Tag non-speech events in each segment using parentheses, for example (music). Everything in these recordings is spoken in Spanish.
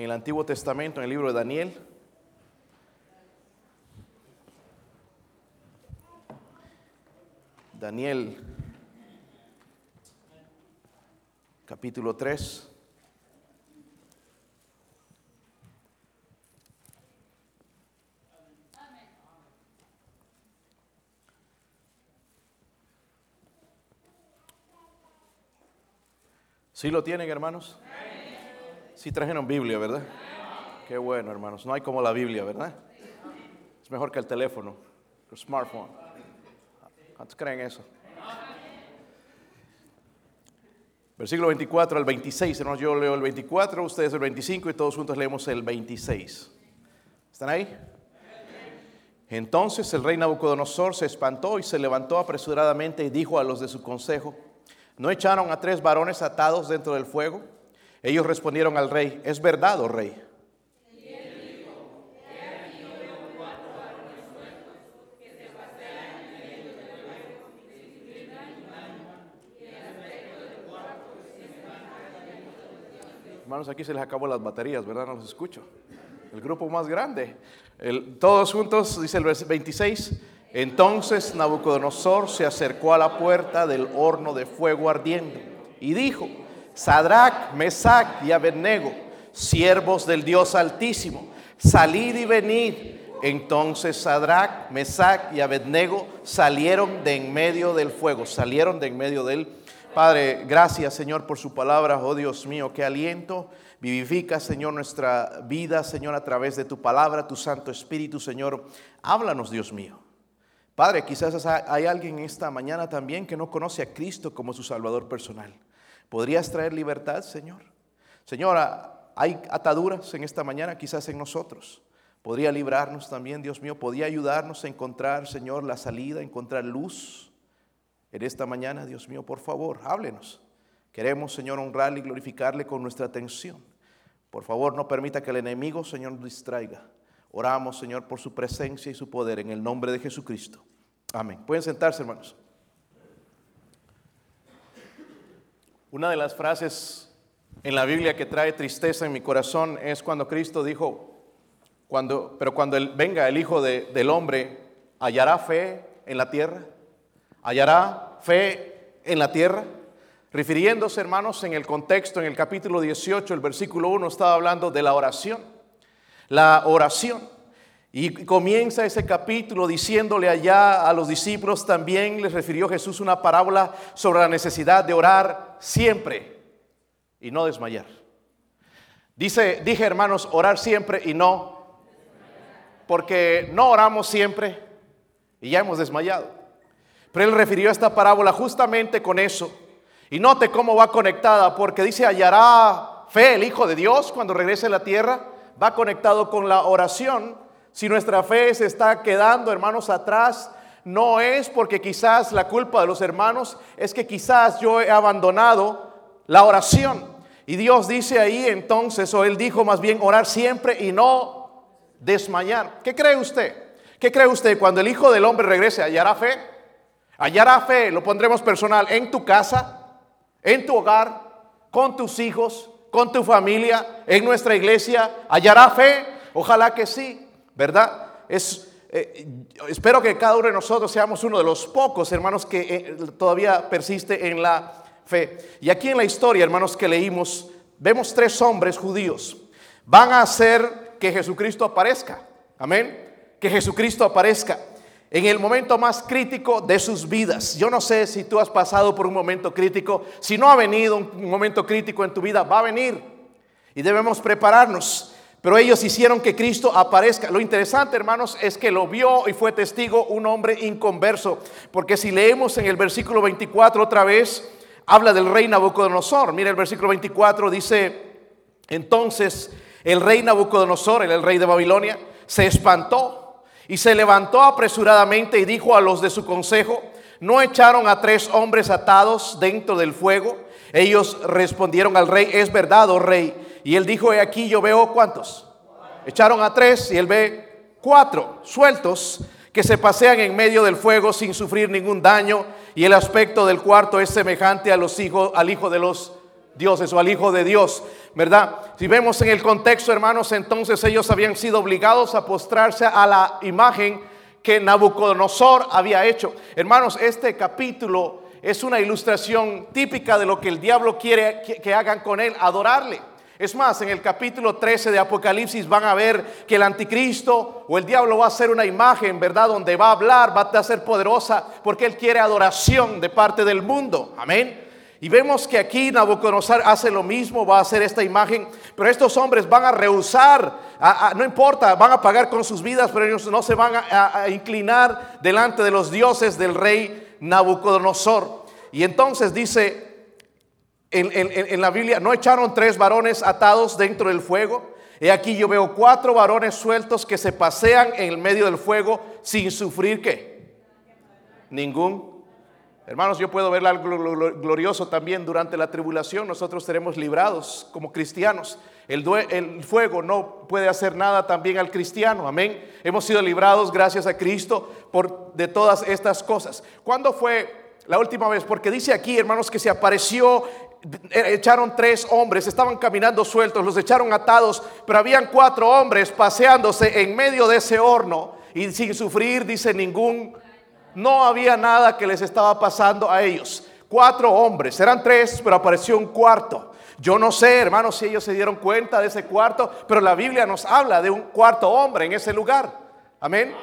en el Antiguo Testamento, en el libro de Daniel. Daniel capítulo 3. ¿Sí lo tienen, hermanos? Trajeron Biblia, ¿verdad? Qué bueno, hermanos. No hay como la Biblia, ¿verdad? Es mejor que el teléfono, el smartphone. ¿Cuántos creen eso? Versículo 24 al 26, hermanos. Yo leo el 24, ustedes el 25 y todos juntos leemos el 26. ¿Están ahí? Entonces el rey Nabucodonosor se espantó y se levantó apresuradamente y dijo a los de su consejo, ¿no echaron a tres varones atados dentro del fuego? Ellos respondieron al rey, es verdad, oh rey. Hermanos, aquí se les acabó las baterías, ¿verdad? No los escucho. El grupo más grande. todos juntos, dice el 26. Entonces Nabucodonosor se acercó a la puerta del horno de fuego ardiendo y dijo, Sadrach, Mesach y Abednego, siervos del Dios Altísimo, salid y venid. Entonces Sadrach, Mesach y Abednego salieron de en medio del fuego, salieron de en medio del Padre, gracias Señor por su palabra, oh Dios mío, que aliento. Vivifica, Señor, nuestra vida, Señor, a través de tu palabra, tu Santo Espíritu, Señor. Háblanos, Dios mío. Padre, quizás hay alguien esta mañana también que no conoce a Cristo como su Salvador personal. ¿Podrías traer libertad, Señor? Señora, hay ataduras en esta mañana, quizás en nosotros. Podría librarnos también, Dios mío. Podría ayudarnos a encontrar, Señor, la salida, encontrar luz en esta mañana, Dios mío, por favor, háblenos. Queremos, Señor, honrarle y glorificarle con nuestra atención. Por favor, no permita que el enemigo, Señor, nos distraiga. Oramos, Señor, por su presencia y su poder en el nombre de Jesucristo. Amén. Pueden sentarse, hermanos. Una de las frases en la Biblia que trae tristeza en mi corazón es cuando Cristo dijo, cuando, pero cuando venga el Hijo del Hombre, ¿hallará fe en la tierra? hallará fe en la tierra. Refiriéndose, hermanos, en el contexto, en el capítulo 18, el versículo 1 estaba hablando de la oración. La oración. Y comienza ese capítulo diciéndole allá a los discípulos, también les refirió Jesús una parábola sobre la necesidad de orar siempre y no desmayar. Dice, dije hermanos, orar siempre y no, porque no oramos siempre y ya hemos desmayado. Pero él refirió esta parábola justamente con eso. Y note cómo va conectada, porque dice, hallará fe el Hijo de Dios cuando regrese a la tierra. Va conectado con la oración. Si nuestra fe se está quedando, hermanos, atrás, no es porque quizás la culpa de los hermanos, es que quizás yo he abandonado la oración. Y Dios dice ahí entonces, o él dijo más bien, orar siempre y no desmayar. ¿Qué cree usted? ¿Qué cree usted cuando el Hijo del Hombre regrese? ¿Hallará fe? Hallará fe, lo pondremos personal, en tu casa, en tu hogar, con tus hijos, con tu familia, en nuestra iglesia. Hallará fe, ojalá que sí, ¿verdad? Es, eh, espero que cada uno de nosotros seamos uno de los pocos hermanos que eh, todavía persiste en la fe. Y aquí en la historia, hermanos, que leímos, vemos tres hombres judíos. Van a hacer que Jesucristo aparezca. Amén. Que Jesucristo aparezca en el momento más crítico de sus vidas. Yo no sé si tú has pasado por un momento crítico. Si no ha venido un momento crítico en tu vida, va a venir. Y debemos prepararnos. Pero ellos hicieron que Cristo aparezca. Lo interesante, hermanos, es que lo vio y fue testigo un hombre inconverso. Porque si leemos en el versículo 24 otra vez, habla del rey Nabucodonosor. Mira el versículo 24, dice, entonces el rey Nabucodonosor, el rey de Babilonia, se espantó y se levantó apresuradamente y dijo a los de su consejo, ¿no echaron a tres hombres atados dentro del fuego? Ellos respondieron al rey, es verdad, oh rey. Y él dijo, he aquí yo veo cuántos. Echaron a tres y él ve cuatro sueltos que se pasean en medio del fuego sin sufrir ningún daño. Y el aspecto del cuarto es semejante a los hijos, al hijo de los dioses o al Hijo de Dios, ¿verdad? Si vemos en el contexto, hermanos, entonces ellos habían sido obligados a postrarse a la imagen que Nabucodonosor había hecho. Hermanos, este capítulo es una ilustración típica de lo que el diablo quiere que, hagan con él, adorarle. Es más, en el capítulo 13 de Apocalipsis van a ver que el anticristo o el diablo va a hacer una imagen, ¿verdad? Donde va a hablar, va a ser poderosa porque él quiere adoración de parte del mundo. Amén. Y vemos que aquí Nabucodonosor hace lo mismo, va a hacer esta imagen, pero estos hombres van a rehusar, no importa, van a pagar con sus vidas, pero ellos no se van a, inclinar delante de los dioses del rey Nabucodonosor. Y entonces dice en, la Biblia, no echaron tres varones atados dentro del fuego. Y aquí yo veo cuatro varones sueltos que se pasean en el medio del fuego sin sufrir qué. Ningún Hermanos, yo puedo ver algo glorioso también durante la tribulación. Nosotros seremos librados como cristianos. El, el, fuego no puede hacer nada también al cristiano. Amén. Hemos sido librados gracias a Cristo por de todas estas cosas. ¿Cuándo fue la última vez? Porque dice aquí, hermanos, que se apareció echaron tres hombres, estaban caminando sueltos, los echaron atados, pero habían cuatro hombres paseándose en medio de ese horno y sin sufrir, dice, ningún no había nada que les estaba pasando a ellos. Cuatro hombres, eran tres, pero apareció un cuarto. Yo no sé, hermanos, si ellos se dieron cuenta de ese cuarto, pero la Biblia nos habla de un cuarto hombre en ese lugar. Amén.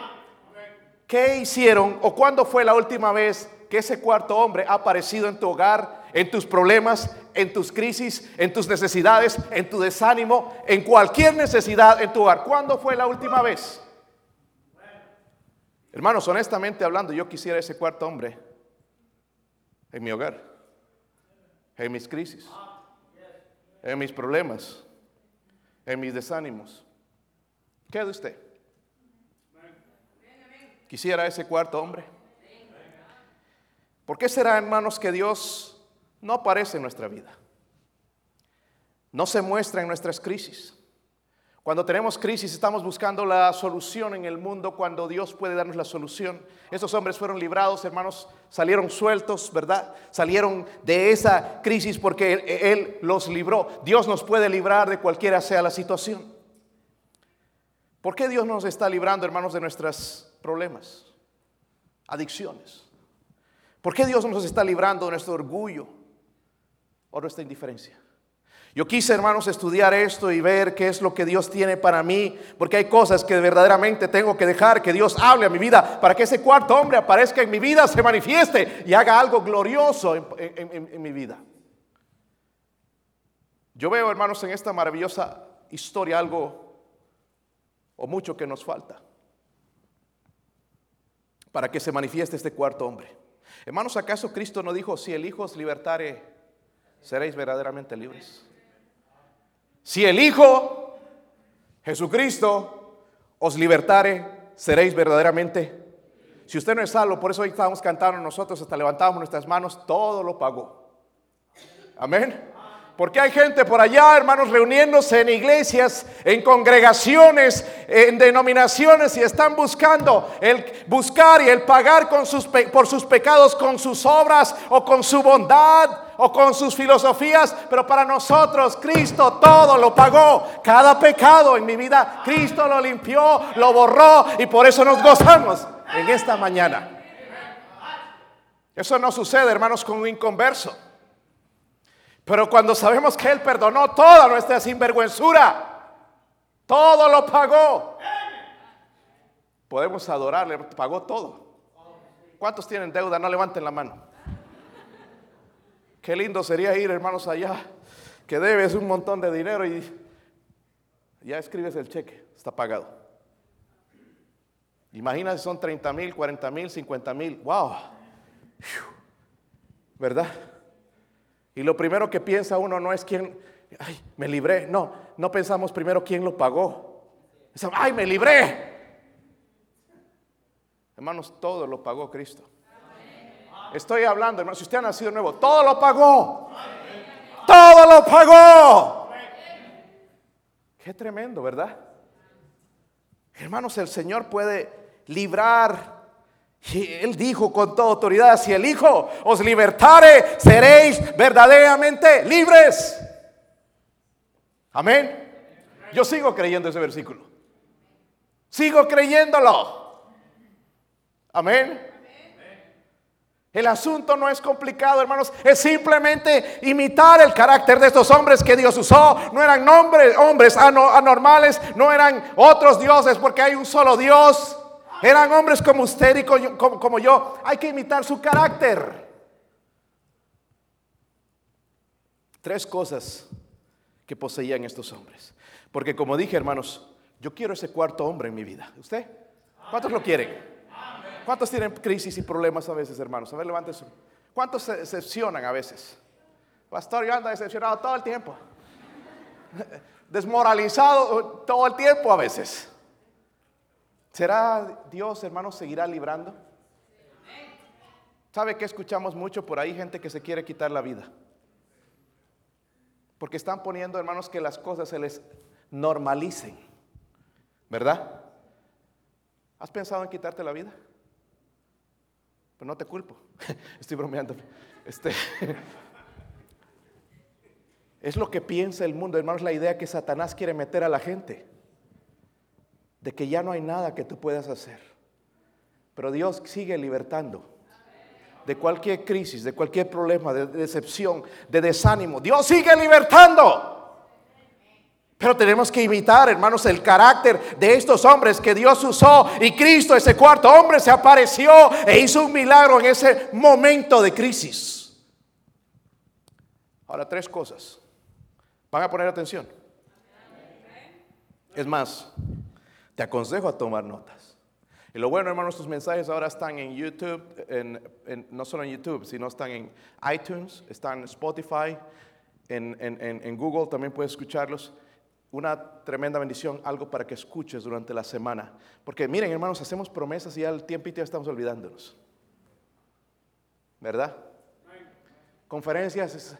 ¿Qué hicieron o cuándo fue la última vez que ese cuarto hombre ha aparecido en tu hogar, en tus problemas, en tus crisis, en tus necesidades, en tu desánimo, en cualquier necesidad en tu hogar? ¿Cuándo fue la última vez? Hermanos, honestamente hablando, yo quisiera ese cuarto hombre en mi hogar, en mis crisis, en mis problemas, en mis desánimos. ¿Qué de usted? Quisiera ese cuarto hombre. ¿Por qué será, hermanos, que Dios no aparece en nuestra vida? No se muestra en nuestras crisis. Cuando tenemos crisis estamos buscando la solución en el mundo cuando Dios puede darnos la solución. Esos hombres fueron librados, hermanos, salieron sueltos, ¿verdad? Salieron de esa crisis porque él, él, los libró. Dios nos puede librar de cualquiera sea la situación. ¿Por qué Dios nos está librando, hermanos, de nuestros problemas? Adicciones. ¿Por qué Dios nos está librando de nuestro orgullo o nuestra indiferencia? Yo quise, hermanos, estudiar esto y ver qué es lo que Dios tiene para mí, porque hay cosas que verdaderamente tengo que dejar que Dios hable a mi vida para que ese cuarto hombre aparezca en mi vida, se manifieste y haga algo glorioso en, mi vida. Yo veo, hermanos, en esta maravillosa historia algo o mucho que nos falta para que se manifieste este cuarto hombre. Hermanos, ¿acaso Cristo no dijo, si el Hijo os libertare, seréis verdaderamente libres? Si el Hijo, Jesucristo, os libertare, seréis verdaderamente. Si usted no es salvo, por eso hoy estábamos cantando nosotros, hasta levantábamos nuestras manos, todo lo pagó. Amén. Porque hay gente por allá, hermanos, reuniéndose en iglesias, en congregaciones, en denominaciones y están buscando el buscar y el pagar con sus, por sus pecados con sus obras o con su bondad o con sus filosofías. Pero para nosotros Cristo todo lo pagó. Cada pecado en mi vida, Cristo lo limpió, lo borró y por eso nos gozamos en esta mañana. Eso no sucede, hermanos, con un inconverso. Pero cuando sabemos que Él perdonó toda nuestra sinvergüenzura, todo lo pagó, podemos adorarle, pagó todo. ¿Cuántos tienen deuda? No levanten la mano. Qué lindo sería ir, hermanos, allá, que debes un montón de dinero y ya escribes el cheque, está pagado. Imagina si son 30 mil, 40 mil, 50 mil. ¡Wow! ¿Verdad? Y lo primero que piensa uno no es quién, ay, me libré. No, no pensamos primero quién lo pagó. ay, me libré. Hermanos, todo lo pagó Cristo. Estoy hablando, hermanos, si usted ha nacido nuevo, todo lo pagó. Todo lo pagó. Qué tremendo, ¿verdad? Hermanos, el Señor puede librar Y él dijo con toda autoridad, si el Hijo os libertare, seréis verdaderamente libres. Amén. Yo sigo creyendo ese versículo. Sigo creyéndolo. Amén. El asunto no es complicado, hermanos. Es simplemente imitar el carácter de estos hombres que Dios usó. No eran hombres, hombres anormales, no eran otros dioses, porque hay un solo Dios. Eran hombres como usted y como, yo. Hay que imitar su carácter. Tres cosas que poseían estos hombres. Porque como dije, hermanos, yo quiero ese cuarto hombre en mi vida. ¿Usted? ¿Cuántos lo quieren? ¿Cuántos tienen crisis y problemas a veces, hermanos? A ver, levanten ¿Cuántos se decepcionan a veces? Pastor, yo ando decepcionado todo el tiempo. (laughs) Desmoralizado todo el tiempo a veces. ¿Será Dios, hermanos, seguirá librando? ¿Sabe que escuchamos mucho por ahí? Gente que se quiere quitar la vida. Porque están poniendo, hermanos, que las cosas se les normalicen. ¿Verdad? ¿Has pensado en quitarte la vida? Pero no te culpo. (laughs) Estoy bromeando. Este, (laughs) es lo que piensa el mundo, hermanos, la idea que Satanás quiere meter a la gente. De que ya no hay nada que tú puedas hacer. Pero Dios sigue libertando de cualquier crisis, de cualquier problema, de decepción, de desánimo. Dios sigue libertando. Pero tenemos que imitar, hermanos, el carácter de estos hombres que Dios usó. Y Cristo, ese cuarto hombre, se apareció e hizo un milagro en ese momento de crisis. Ahora, tres cosas. Van a poner atención. Es más, te aconsejo a tomar notas. Y lo bueno, hermanos, tus mensajes ahora están en YouTube, no solo en YouTube, sino están en iTunes, están en Spotify, en, Google también puedes escucharlos una tremenda bendición, algo para que escuches durante la semana. Porque miren, hermanos, hacemos promesas y ya el tiempito ya estamos olvidándonos. ¿Verdad? Conferencias,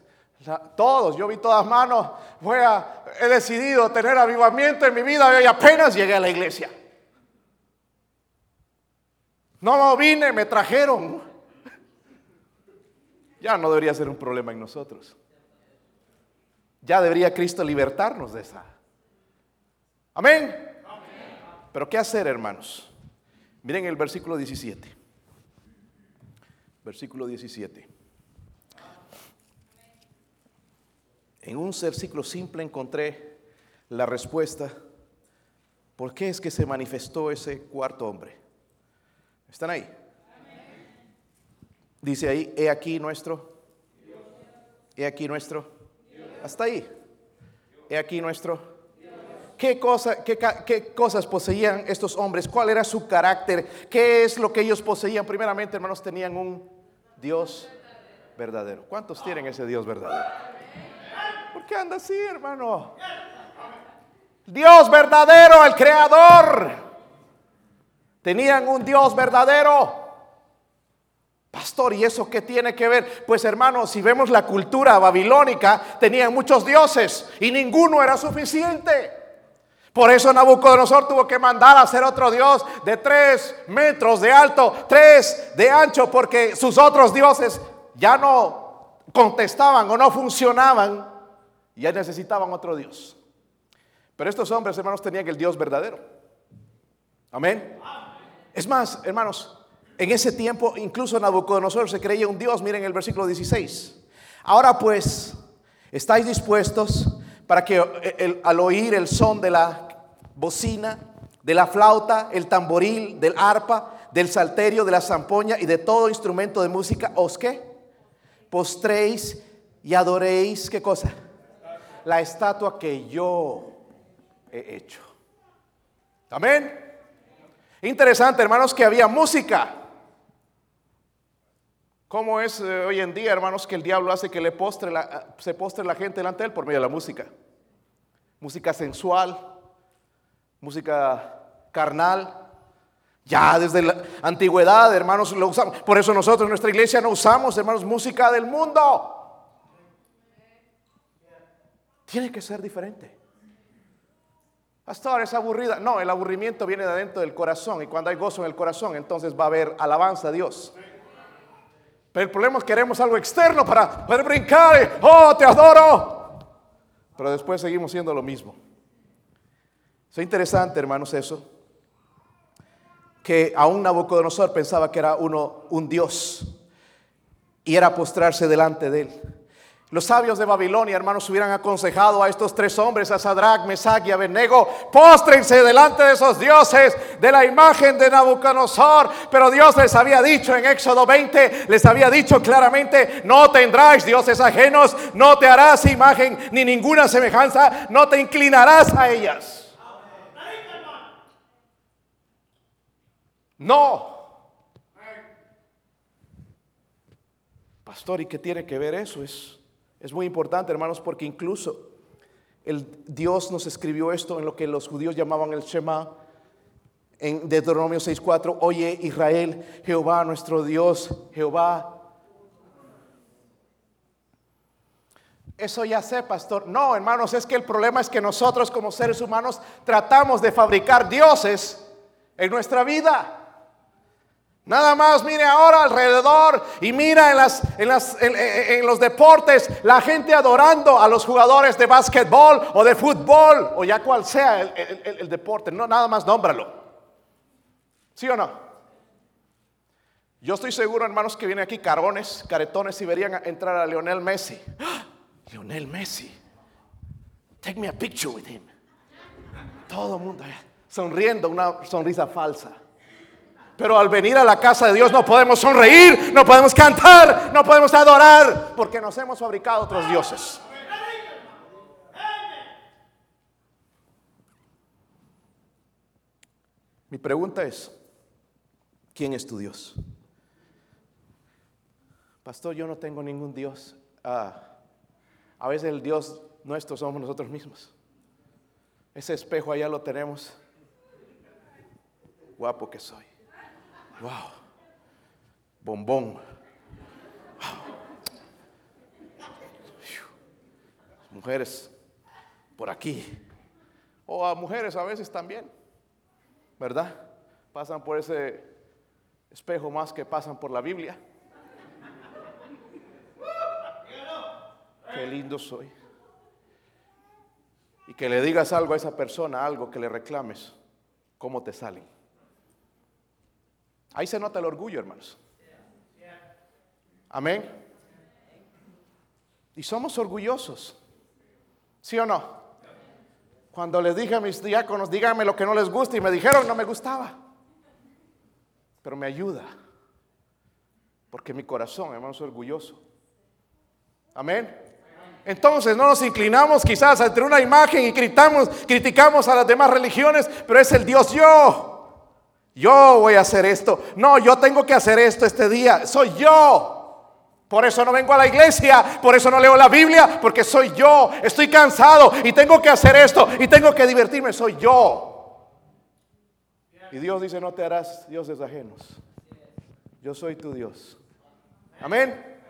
todos, yo vi todas manos, a, he decidido tener avivamiento en mi vida y apenas llegué a la iglesia. No vine, me trajeron. Ya no debería ser un problema en nosotros. Ya debería Cristo libertarnos de esa Amén. Pero ¿qué hacer, hermanos? Miren el versículo 17. Versículo 17. En un versículo simple encontré la respuesta. ¿Por qué es que se manifestó ese cuarto hombre? ¿Están ahí? Dice ahí, he aquí nuestro. He aquí nuestro. Hasta ahí. He aquí nuestro ¿Qué, cosa, qué, cosas poseían estos hombres? ¿Cuál era su carácter? ¿Qué es lo que ellos poseían? Primeramente, hermanos, tenían un Dios verdadero. ¿Cuántos tienen ese Dios verdadero? ¿Por qué anda así, hermano? Dios verdadero, el creador. Tenían un Dios verdadero. Pastor, ¿y eso qué tiene que ver? Pues hermanos, si vemos la cultura babilónica, tenían muchos dioses y ninguno era suficiente. Por eso Nabucodonosor tuvo que mandar a hacer otro dios de tres metros de alto, tres de ancho, porque sus otros dioses ya no contestaban o no funcionaban, ya necesitaban otro dios. Pero estos hombres, hermanos, tenían el dios verdadero. Amén. Es más, hermanos, en ese tiempo incluso Nabucodonosor se creía un dios. Miren el versículo 16. Ahora pues, ¿estáis dispuestos para que al oír el son de la bocina, de la flauta, el tamboril, del arpa, del salterio, de la zampoña y de todo instrumento de música, ¿os qué? Postréis y adoréis, ¿qué cosa? La estatua que yo he hecho. Amén. Interesante, hermanos, que había música. ¿Cómo es eh, hoy en día, hermanos, que el diablo hace que le postre la, se postre la gente delante de él por medio de la música? Música sensual, música carnal. Ya desde la antigüedad, hermanos, lo usamos. Por eso nosotros en nuestra iglesia no usamos, hermanos, música del mundo. Tiene que ser diferente. Pastor, es aburrida. No, el aburrimiento viene de adentro del corazón y cuando hay gozo en el corazón, entonces va a haber alabanza a Dios. Pero el problema es que queremos algo externo para poder brincar. oh, te adoro. Pero después seguimos siendo lo mismo. Es interesante, hermanos, eso. Que aún Nabucodonosor pensaba que era uno un Dios y era postrarse delante de él. Los sabios de Babilonia, hermanos, hubieran aconsejado a estos tres hombres, a Sadrach, Mesach y Abednego, póstrense delante de esos dioses, de la imagen de Nabucodonosor. Pero Dios les había dicho en Éxodo 20, les había dicho claramente, no tendrás dioses ajenos, no te harás imagen ni ninguna semejanza, no te inclinarás a ellas. No. Pastor, ¿y qué tiene que ver eso? Es es muy importante, hermanos, porque incluso el Dios nos escribió esto en lo que los judíos llamaban el Shema en Deuteronomio 6:4, oye Israel, Jehová nuestro Dios, Jehová. Eso ya sé, pastor. No, hermanos, es que el problema es que nosotros como seres humanos tratamos de fabricar dioses en nuestra vida. Nada más mire ahora alrededor y mira en, los deportes la gente adorando a los jugadores de básquetbol o de fútbol o ya cual sea el, deporte. No, nada más nómbralo. ¿Sí o no? Yo estoy seguro, hermanos, que vienen aquí carones, caretones y verían entrar a Lionel Messi. ¡Ah! Lionel Messi. Take me a picture with him. Todo el mundo sonriendo, una sonrisa falsa. Pero al venir a la casa de Dios no podemos sonreír, no podemos cantar, no podemos adorar, porque nos hemos fabricado otros dioses. Mi pregunta es, ¿quién es tu Dios? Pastor, yo no tengo ningún Dios. Ah, a veces el Dios nuestro somos nosotros mismos. Ese espejo allá lo tenemos. Guapo que soy. Wow. Bombón. Mujeres por aquí. O a mujeres a veces también. ¿Verdad? Pasan por ese espejo más que pasan por la Biblia. Qué lindo soy. Y que le digas algo a esa persona, algo que le reclames, ¿cómo te salen? Ahí se nota el orgullo, hermanos. Amén. Y somos orgullosos. ¿Sí o no? Cuando les dije a mis diáconos, díganme lo que no les gusta y me dijeron, no me gustaba. Pero me ayuda. Porque mi corazón, hermanos, es orgulloso. Amén. Entonces no nos inclinamos quizás ante una imagen y criticamos a las demás religiones, pero es el Dios yo. Yo voy a hacer esto. No, yo tengo que hacer esto este día. Soy yo. Por eso no vengo a la iglesia, por eso no leo la Biblia, porque soy yo. Estoy cansado y tengo que hacer esto y tengo que divertirme. Soy yo. Y Dios dice, no te harás dioses ajenos. Yo soy tu Dios. Amén.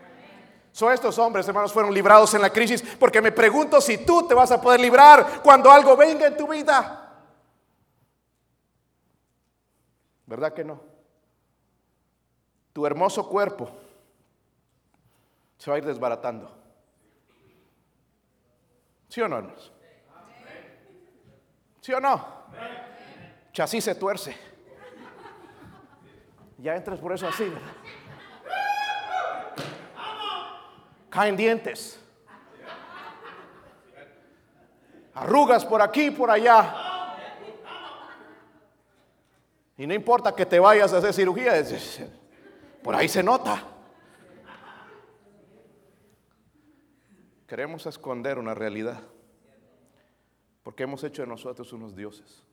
Son estos hombres, hermanos, fueron librados en la crisis porque me pregunto si tú te vas a poder librar cuando algo venga en tu vida. ¿Verdad que no? Tu hermoso cuerpo se va a ir desbaratando. ¿Sí o no, hermanos? ¿Sí o no? Chasis se tuerce. Ya entras por eso así, ¿verdad? Caen dientes. Arrugas por aquí, por allá. Y no importa que te vayas a hacer cirugía, por ahí se nota. Queremos esconder una realidad porque hemos hecho de nosotros unos dioses.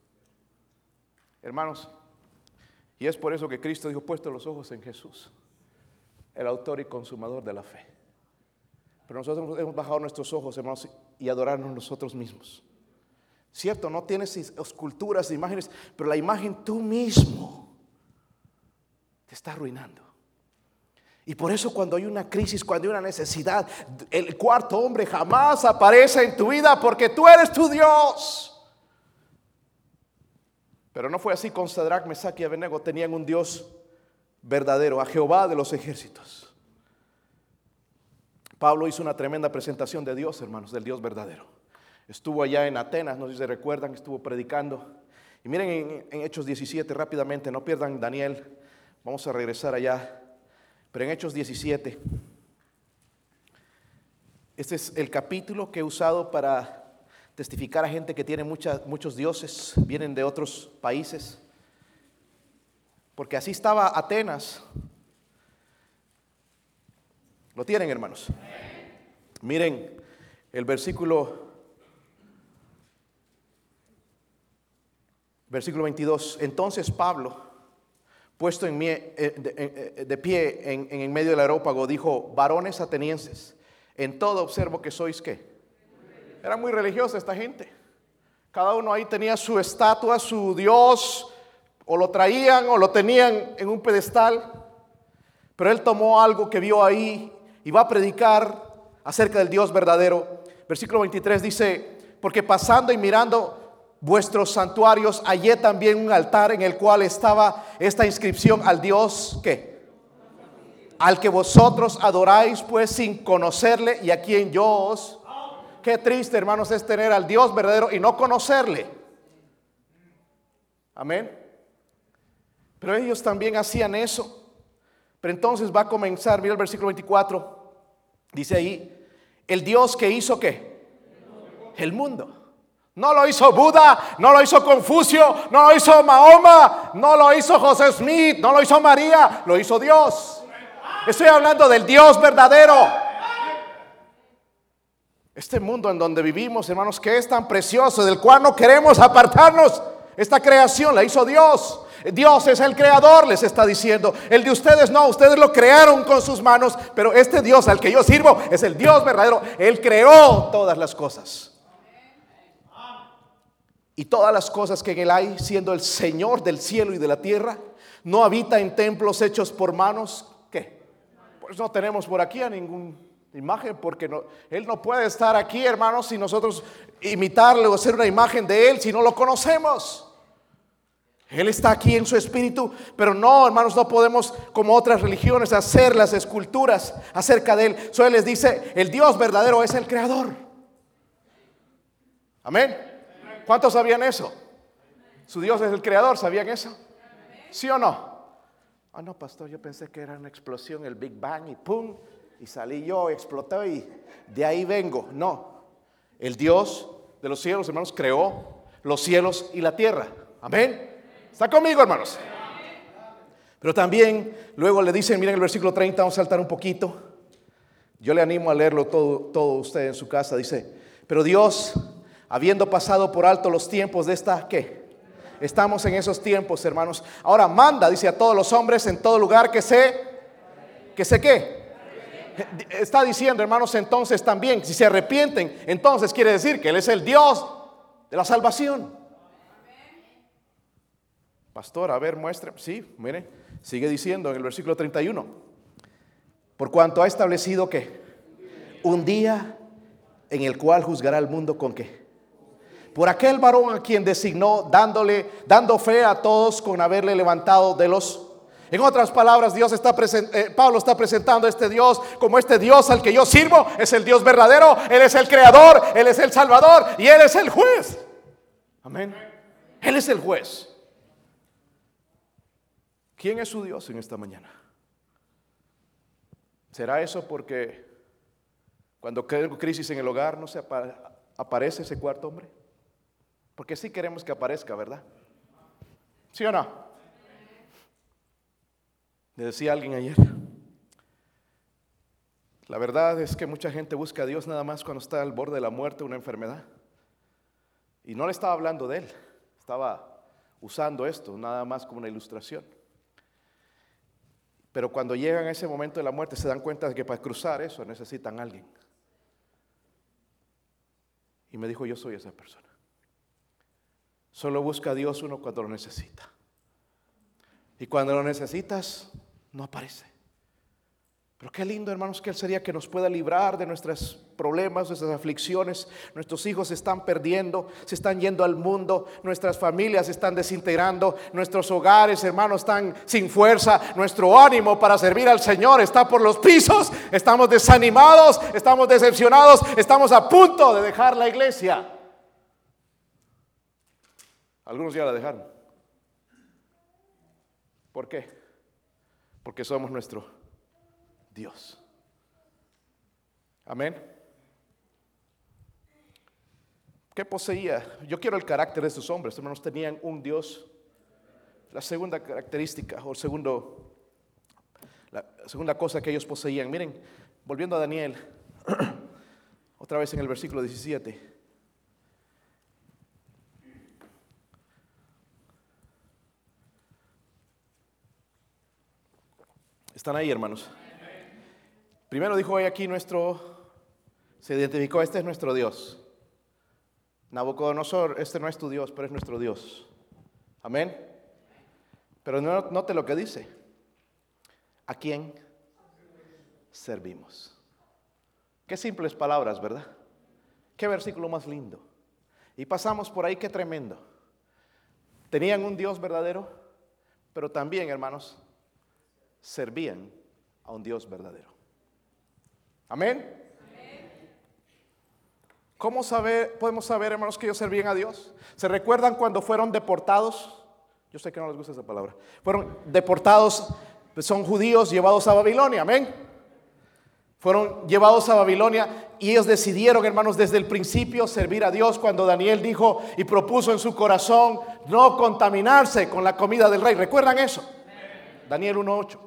Hermanos, y es por eso que Cristo dijo, puesto los ojos en Jesús, el autor y consumador de la fe. Pero nosotros hemos bajado nuestros ojos, hermanos, y adorarnos nosotros mismos. Cierto, no tienes esculturas, imágenes, pero la imagen tú mismo te está arruinando. Y por eso cuando hay una crisis, cuando hay una necesidad, el cuarto hombre jamás aparece en tu vida porque tú eres tu Dios. Pero no fue así con Sadrach, Mesach y Abednego. Tenían un Dios verdadero, a Jehová de los ejércitos. Pablo hizo una tremenda presentación de Dios, hermanos, del Dios verdadero. Estuvo allá en Atenas, no sé si se recuerdan, estuvo predicando. Y miren en, Hechos 17 rápidamente, no pierdan Daniel, vamos a regresar allá. Pero en Hechos 17, este es el capítulo que he usado para testificar a gente que tiene muchos dioses, vienen de otros países. Porque así estaba Atenas. ¿Lo tienen, hermanos? Miren el versículo versículo 22. Entonces Pablo, puesto en eh, eh, de, pie en, en medio del aerópago, dijo, varones atenienses, en todo observo que sois qué? Era muy religiosa esta gente. Cada uno ahí tenía su estatua, su Dios, o lo traían o lo tenían en un pedestal. Pero él tomó algo que vio ahí y va a predicar acerca del Dios verdadero. Versículo 23 dice, porque pasando y mirando vuestros santuarios, hallé también un altar en el cual estaba esta inscripción al Dios que al que vosotros adoráis pues sin conocerle y a quien yo os Qué triste, hermanos, es tener al Dios verdadero y no conocerle. Amén. Pero ellos también hacían eso. Pero entonces va a comenzar, mira el versículo 24. Dice ahí, el Dios que hizo qué? El mundo. No lo hizo Buda, no lo hizo Confucio, no lo hizo Mahoma, no lo hizo José Smith, no lo hizo María, lo hizo Dios. Estoy hablando del Dios verdadero. Este mundo en donde vivimos, hermanos, que es tan precioso, del cual no queremos apartarnos. Esta creación la hizo Dios. Dios es el creador, les está diciendo. El de ustedes no, ustedes lo crearon con sus manos, pero este Dios al que yo sirvo es el Dios verdadero. Él creó todas las cosas. Y todas las cosas que en él hay, siendo el Señor del cielo y de la tierra, no habita en templos hechos por manos. ¿Qué? Pues no tenemos por aquí a ningún imagen, porque no, Él no puede estar aquí, hermanos, si nosotros imitarle o hacer una imagen de Él si no lo conocemos. Él está aquí en su espíritu, pero no, hermanos, no podemos, como otras religiones, hacer las esculturas acerca de Él. Solo les dice, el Dios verdadero es el creador. Amén. ¿Cuántos sabían eso? Su Dios es el creador, ¿sabían eso? ¿Sí o no? Ah, no, pastor, yo pensé que era una explosión, el Big Bang y ¡pum! y salí yo, explotó y de ahí vengo. No, el Dios de los cielos, hermanos, creó los cielos y la tierra. Amén. ¿Está conmigo, hermanos? Pero también luego le dicen, miren el versículo 30, vamos a saltar un poquito. Yo le animo a leerlo todo, todo usted en su casa. Dice, pero Dios, habiendo pasado por alto los tiempos de esta, ¿qué? Estamos en esos tiempos, hermanos. Ahora manda, dice a todos los hombres en todo lugar que se, que se qué, está diciendo, hermanos, entonces también, si se arrepienten, entonces quiere decir que Él es el Dios de la salvación. Pastor, a ver, muestre. Sí, mire, sigue diciendo en el versículo 31. Por cuanto ha establecido que un día en el cual juzgará al mundo con qué? Por aquel varón a quien designó, dándole, dando fe a todos con haberle levantado de los en otras palabras, Dios está eh, Pablo está presentando a este Dios como este Dios al que yo sirvo, es el Dios verdadero, Él es el creador, Él es el salvador y Él es el juez. Amén. Él es el juez. ¿Quién es su Dios en esta mañana? ¿Será eso porque cuando hay crisis en el hogar no se aparece ese cuarto hombre? Porque sí queremos que aparezca, ¿verdad? ¿Sí o no? Le decía alguien ayer, la verdad es que mucha gente busca a Dios nada más cuando está al borde de la muerte, una enfermedad. Y no le estaba hablando de Él, estaba usando esto nada más como una ilustración. Pero cuando llegan a ese momento de la muerte se dan cuenta de que para cruzar eso necesitan a alguien. Y me dijo, yo soy esa persona. Solo busca a Dios uno cuando lo necesita. Y cuando lo necesitas, no aparece. Pero qué lindo, hermanos, que Él sería que nos pueda librar de nuestros problemas, nuestras aflicciones. Nuestros hijos se están perdiendo, se están yendo al mundo, nuestras familias se están desintegrando, nuestros hogares, hermanos, están sin fuerza, nuestro ánimo para servir al Señor está por los pisos, estamos desanimados, estamos decepcionados, estamos a punto de dejar la iglesia. Algunos ya la dejaron. ¿Por qué? Porque somos nuestro Dios. Amén. ¿Qué poseía? Yo quiero el carácter de estos hombres. Hermanos, tenían un Dios. La segunda característica o segundo, la segunda cosa que ellos poseían. Miren, volviendo a Daniel, (clears throat) otra vez en el versículo 17. ¿Están ahí, hermanos? Primero dijo hoy aquí nuestro, se identificó, este es nuestro Dios. Nabucodonosor, este no es tu Dios, pero es nuestro Dios. Amén. Pero note lo que dice. ¿A quién servimos? Qué simples palabras, ¿verdad? Qué versículo más lindo. Y pasamos por ahí, qué tremendo. Tenían un Dios verdadero, pero también, hermanos, servían a un Dios verdadero. Amén. ¿Cómo saber, podemos saber, hermanos, que ellos servían a Dios? ¿Se recuerdan cuando fueron deportados? Yo sé que no les gusta esa palabra. Fueron deportados, son judíos llevados a Babilonia, amén. Fueron llevados a Babilonia y ellos decidieron, hermanos, desde el principio servir a Dios cuando Daniel dijo y propuso en su corazón no contaminarse con la comida del rey. ¿Recuerdan eso? Daniel 1.8.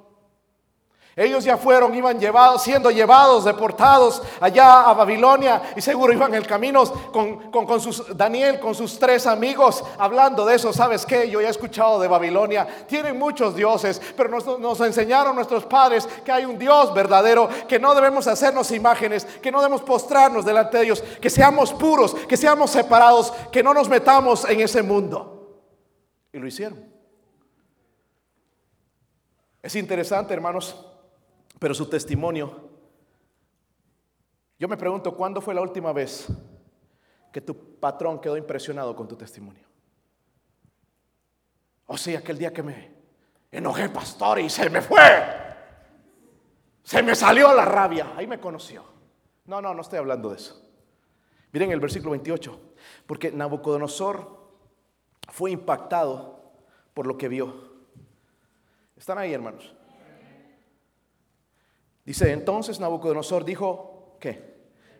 Ellos ya fueron, iban llevados, siendo llevados, deportados allá a Babilonia y seguro iban en el camino con, con, sus, Daniel, con sus tres amigos, hablando de eso. ¿Sabes qué? Yo ya he escuchado de Babilonia. Tienen muchos dioses, pero nos, nos enseñaron nuestros padres que hay un Dios verdadero, que no debemos hacernos imágenes, que no debemos postrarnos delante de ellos, que seamos puros, que seamos separados, que no nos metamos en ese mundo. Y lo hicieron. Es interesante, hermanos, pero su testimonio, yo me pregunto, ¿cuándo fue la última vez que tu patrón quedó impresionado con tu testimonio? O sea, aquel día que me enojé, pastor, y se me fue. Se me salió la rabia. Ahí me conoció. No, no, no estoy hablando de eso. Miren el versículo 28. Porque Nabucodonosor fue impactado por lo que vio. ¿Están ahí, hermanos? Dice, entonces Nabucodonosor dijo, ¿qué?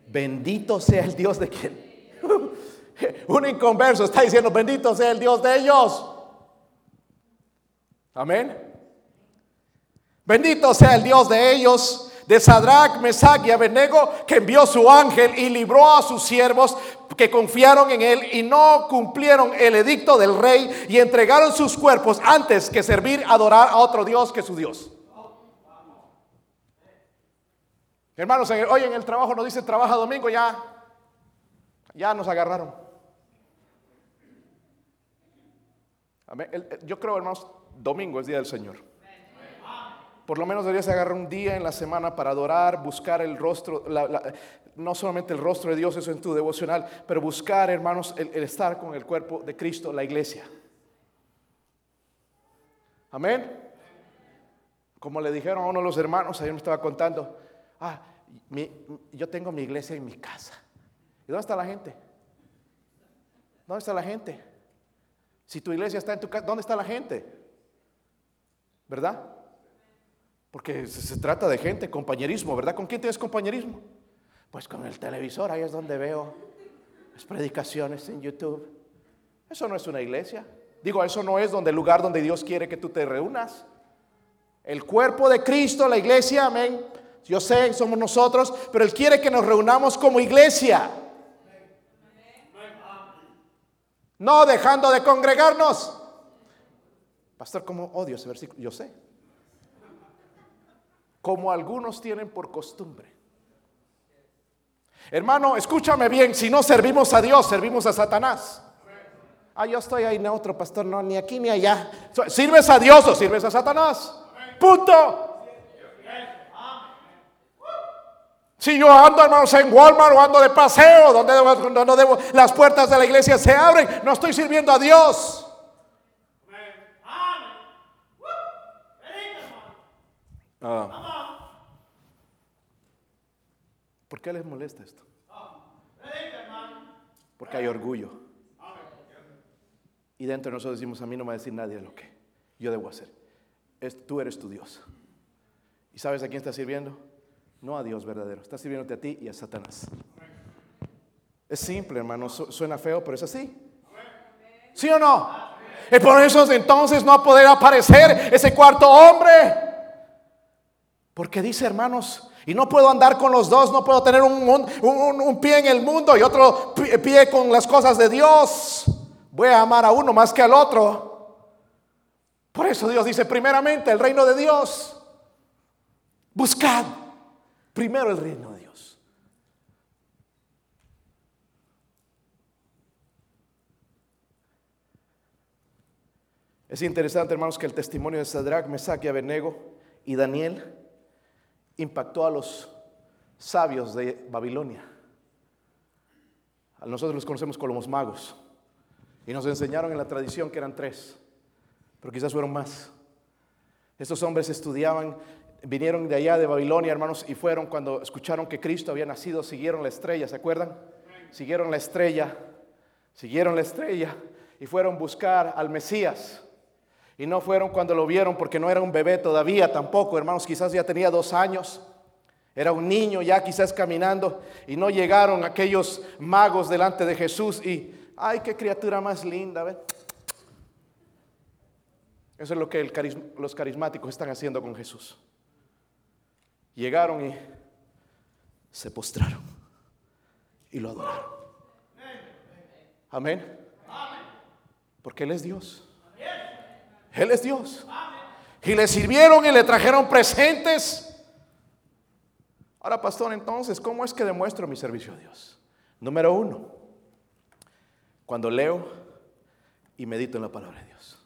Bendito sea el Dios de quien. (laughs) Un inconverso está diciendo, bendito sea el Dios de ellos. Amén. Bendito sea el Dios de ellos, de Sadrach, Mesach y Abednego, que envió su ángel y libró a sus siervos que confiaron en él y no cumplieron el edicto del rey y entregaron sus cuerpos antes que servir, adorar a otro Dios que su Dios. Hermanos, hoy en el trabajo nos dice trabaja domingo, ya, ya nos agarraron. Yo creo, hermanos, domingo es día del Señor. Por lo menos deberías agarrar un día en la semana para adorar, buscar el rostro, no solamente el rostro de Dios, eso en tu devocional, pero buscar, hermanos, el, el estar con el cuerpo de Cristo, la iglesia. Amén. Como le dijeron a uno de los hermanos, ayer me estaba contando, ah, yo tengo mi iglesia en mi casa. ¿Y dónde está la gente? ¿Dónde está la gente? Si tu iglesia está en tu casa, ¿dónde está la gente? ¿Verdad? Porque se, trata de gente, compañerismo, ¿verdad? ¿Con quién tienes compañerismo? Pues con el televisor, ahí es donde veo las predicaciones en YouTube. Eso no es una iglesia. Digo, eso no es donde el lugar donde Dios quiere que tú te reúnas. El cuerpo de Cristo, la iglesia, amén, yo sé, somos nosotros, pero Él quiere que nos reunamos como iglesia. No dejando de congregarnos. Pastor, ¿cómo odio ese versículo? Yo sé. Como algunos tienen por costumbre. Hermano, escúchame bien, si no servimos a Dios, servimos a Satanás. Ah, yo estoy ahí otro pastor, no, ni aquí ni allá. ¿Sirves a Dios o sirves a Satanás? Punto. Si yo ando, hermanos, en Walmart o ando de paseo, donde, debo, las puertas de la iglesia se abren, no estoy sirviendo a Dios. Ah. ¿Por qué les molesta esto? Porque hay orgullo. Y dentro de nosotros decimos, a mí no me va a decir nadie lo que yo debo hacer. tú eres tu Dios. ¿Y sabes a quién estás sirviendo? No a Dios verdadero. Estás sirviéndote a ti y a Satanás. Es simple, hermano. suena feo, pero es así. ¿Sí o no? Y por eso entonces no poder aparecer ese cuarto hombre. Porque dice, hermanos, y no puedo andar con los dos, no puedo tener un, un, pie en el mundo y otro pie con las cosas de Dios. Voy a amar a uno más que al otro. Por eso Dios dice, primeramente el reino de Dios. Buscad primero el reino de Dios. Es interesante, hermanos, que el testimonio de Sadrach, Mesach y y Daniel impactó a los sabios de Babilonia. A nosotros los conocemos como los magos. Y nos enseñaron en la tradición que eran tres, pero quizás fueron más. Estos hombres estudiaban, vinieron de allá de Babilonia, hermanos, y fueron cuando escucharon que Cristo había nacido, siguieron la estrella, ¿se acuerdan? Siguieron la estrella, siguieron la estrella y fueron buscar al Mesías. Y no fueron cuando lo vieron porque no era un bebé todavía tampoco, hermanos, quizás ya tenía dos años. Era un niño ya quizás caminando y no llegaron aquellos magos delante de Jesús y, ay, qué criatura más linda, ¿ven? Eso es lo que los carismáticos están haciendo con Jesús. Llegaron y se postraron y lo adoraron. Amén. Porque Él es Dios. Él es Dios. Y le sirvieron y le trajeron presentes. Ahora, pastor, entonces, ¿cómo es que demuestro mi servicio a Dios? Número uno, cuando leo y medito en la palabra de Dios.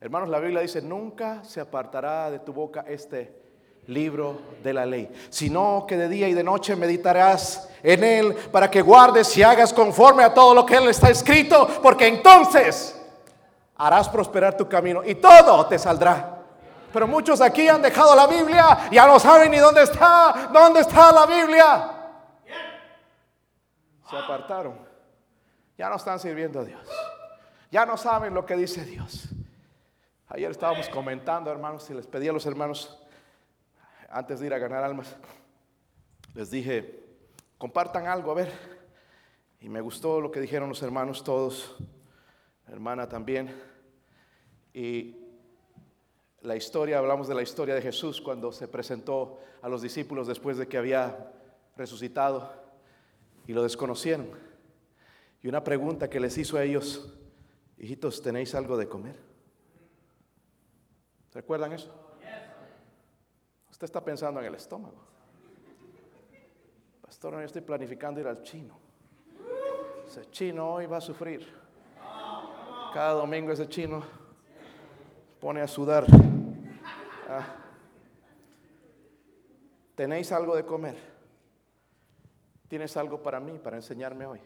Hermanos, la Biblia dice, nunca se apartará de tu boca este libro de la ley, sino que de día y de noche meditarás en él para que guardes y hagas conforme a todo lo que él está escrito, porque entonces harás prosperar tu camino y todo te saldrá. Pero muchos aquí han dejado la Biblia, ya no saben ni dónde está, dónde está la Biblia. Se apartaron. Ya no están sirviendo a Dios. Ya no saben lo que dice Dios. Ayer estábamos comentando, hermanos, y les pedí a los hermanos, antes de ir a ganar almas, les dije, compartan algo, a ver. Y me gustó lo que dijeron los hermanos todos, hermana también. Y la historia, hablamos de la historia de Jesús cuando se presentó a los discípulos después de que había resucitado y lo desconocieron. Y una pregunta que les hizo a ellos, hijitos, ¿tenéis algo de comer? ¿Recuerdan eso? Usted está pensando en el estómago. Pastor, yo estoy planificando ir al chino. Ese chino hoy va a sufrir. Cada domingo ese chino pone a sudar. Ah. ¿Tenéis algo de comer? ¿Tienes algo para mí, para enseñarme hoy?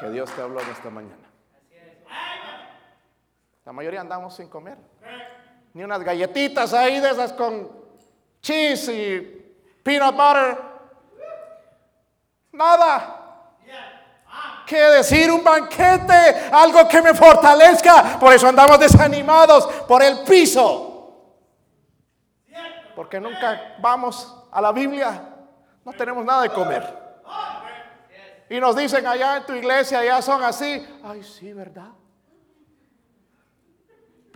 Que Dios te habló en esta mañana. La mayoría andamos sin comer ni unas galletitas ahí de esas con cheese y peanut butter. Nada. ¿Qué decir? Un banquete, algo que me fortalezca. Por eso andamos desanimados por el piso. Porque nunca vamos a la Biblia. No tenemos nada de comer. Y nos dicen allá en tu iglesia, ya son así. Ay, sí, ¿verdad?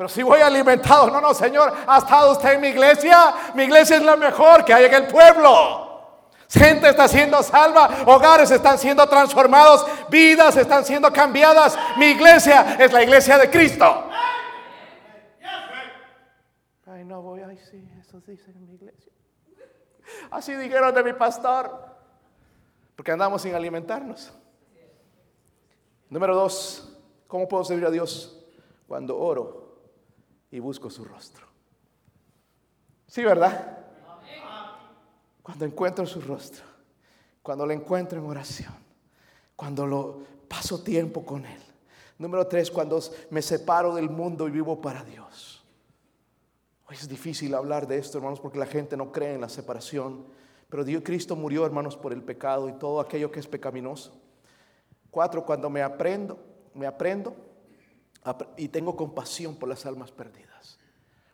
Pero si voy alimentado, no, no, Señor, ha estado usted en mi iglesia. Mi iglesia es la mejor que hay en el pueblo. Gente está siendo salva, hogares están siendo transformados, vidas están siendo cambiadas. Mi iglesia es la iglesia de Cristo. Ay, no voy, ay, sí, eso dicen en mi iglesia. Así dijeron de mi pastor. Porque andamos sin alimentarnos. Número dos, ¿cómo puedo servir a Dios? Cuando oro y busco su rostro. Sí, ¿verdad? Cuando encuentro su rostro Cuando lo encuentro en oración. Cuando lo paso tiempo con Él. Número tres, cuando me separo del mundo y vivo para Dios. Es difícil hablar de esto, hermanos, porque la gente no cree en la separación. Pero Dios Cristo murió, hermanos, por el pecado y todo aquello que es pecaminoso. Cuatro, cuando me aprendo, me aprendo y tengo compasión por las almas perdidas.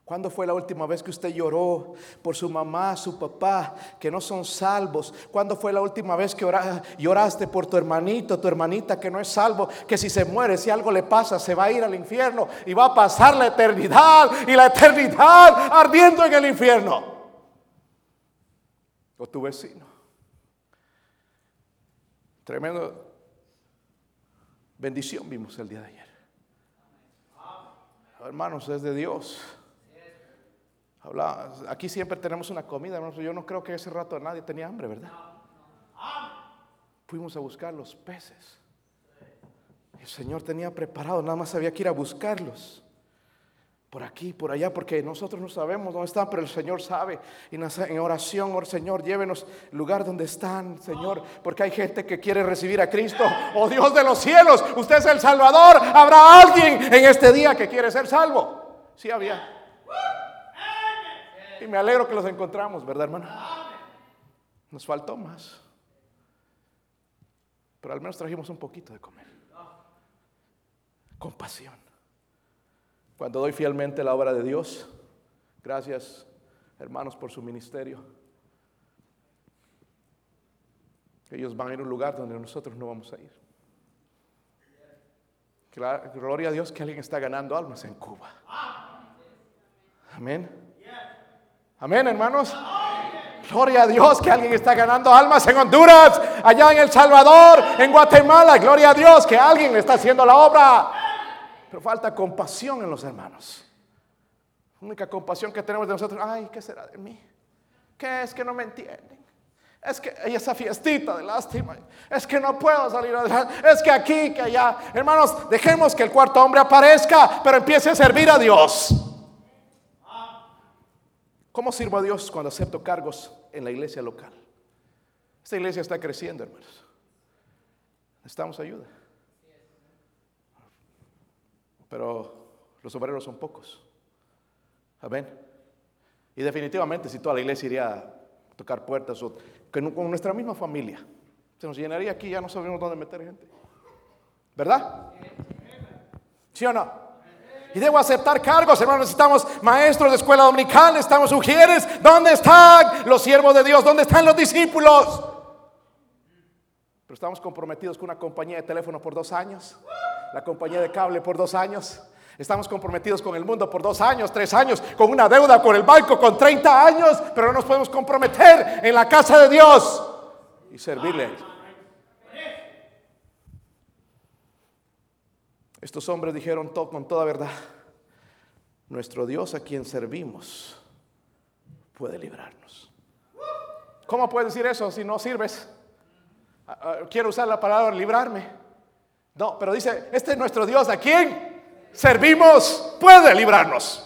¿Cuándo fue la última vez que usted lloró por su mamá, su papá, que no son salvos? ¿Cuándo fue la última vez que lloraste por tu hermanito, tu hermanita que no es salvo? Que si se muere, si algo le pasa, se va a ir al infierno y va a pasar la eternidad y la eternidad ardiendo en el infierno. O tu vecino. Tremendo bendición vimos el día de ayer. Hermanos, es de Dios aquí siempre tenemos una comida, Yo no creo que ese rato nadie tenía hambre, ¿verdad? Fuimos a buscar los peces. El Señor tenía preparado, nada más había que ir a buscarlos. Por aquí, por allá, porque nosotros no sabemos dónde están, pero el Señor sabe. Y en oración, oh Señor, llévenos lugar donde están, Señor, porque hay gente que quiere recibir a Cristo. Oh Dios de los cielos, usted es el Salvador. Habrá alguien en este día que quiere ser salvo. Sí había. Y me alegro que los encontramos, ¿verdad, hermano? Nos faltó más. Pero al menos trajimos un poquito de comer. Compasión. Cuando doy fielmente la obra de Dios, gracias, hermanos, por su ministerio. Ellos van a ir a un lugar donde nosotros no vamos a ir. Gloria a Dios que alguien está ganando almas en Cuba. Amén. Amén, hermanos. Gloria a Dios que alguien está ganando almas en Honduras, allá en El Salvador, en Guatemala. Gloria a Dios que alguien está haciendo la obra. Pero falta compasión en los hermanos. La única compasión que tenemos de nosotros, ay, ¿qué será de mí? ¿Qué es que no me entienden? Es que hay esa fiestita de lástima. Es que no puedo salir adelante. Es que aquí, que allá. Hermanos, dejemos que el cuarto hombre aparezca, pero empiece a servir a Dios. ¿Cómo sirvo a Dios cuando acepto cargos en la iglesia local? Esta iglesia está creciendo, hermanos. Necesitamos ayuda. Pero los obreros son pocos. Amén. Y definitivamente si toda la iglesia iría a tocar puertas con nuestra misma familia, se nos llenaría aquí, ya no sabemos dónde meter gente. ¿Verdad? ¿Sí o no? Y debo aceptar cargos, hermanos. Necesitamos maestros de escuela dominical, necesitamos sugieres. ¿Dónde están los siervos de Dios? ¿Dónde están los discípulos? Pero estamos comprometidos con una compañía de teléfono por dos años, la compañía de cable por dos años. Estamos comprometidos con el mundo por dos años, tres años, con una deuda con el banco con 30 años, pero no nos podemos comprometer en la casa de Dios y servirle. Estos hombres dijeron todo, con toda verdad, nuestro Dios a quien servimos puede librarnos. ¿Cómo puedes decir eso si no sirves? Ah, ah, quiero usar la palabra librarme. No, pero dice, este es nuestro Dios a quien servimos puede librarnos.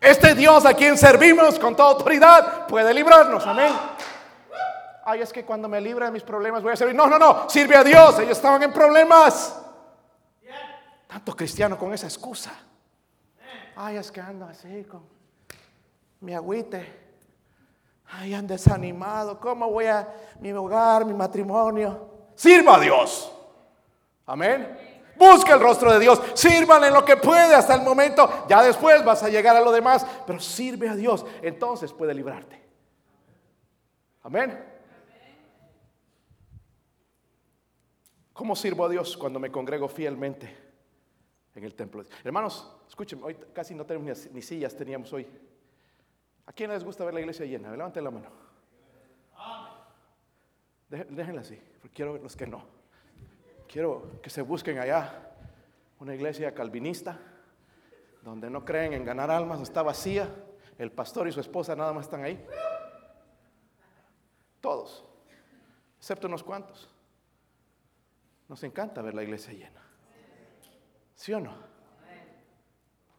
Este Dios a quien servimos con toda autoridad puede librarnos. Amén. Ay, es que cuando me libre de mis problemas voy a servir. No, no, no. Sirve a Dios. Ellos estaban en problemas. Tanto cristiano con esa excusa. Ay, es que ando así con mi agüite. Ay, ando desanimado. ¿Cómo voy a mi hogar, mi matrimonio? Sirva a Dios. Amén. Busca el rostro de Dios. Sírvale en lo que puede hasta el momento. Ya después vas a llegar a lo demás. Pero sirve a Dios. Entonces puede librarte. Amén. ¿Cómo sirvo a Dios cuando me congrego fielmente? en el templo. Hermanos, escúchenme, hoy casi no tenemos ni, sillas, teníamos hoy. ¿A quién les gusta ver la iglesia llena? Levanten la mano. Déjenla así, porque quiero ver los que no. Quiero que se busquen allá una iglesia calvinista, donde no creen en ganar almas, está vacía. El pastor y su esposa nada más están ahí. Todos, excepto unos cuantos. Nos encanta ver la iglesia llena. ¿Sí o no?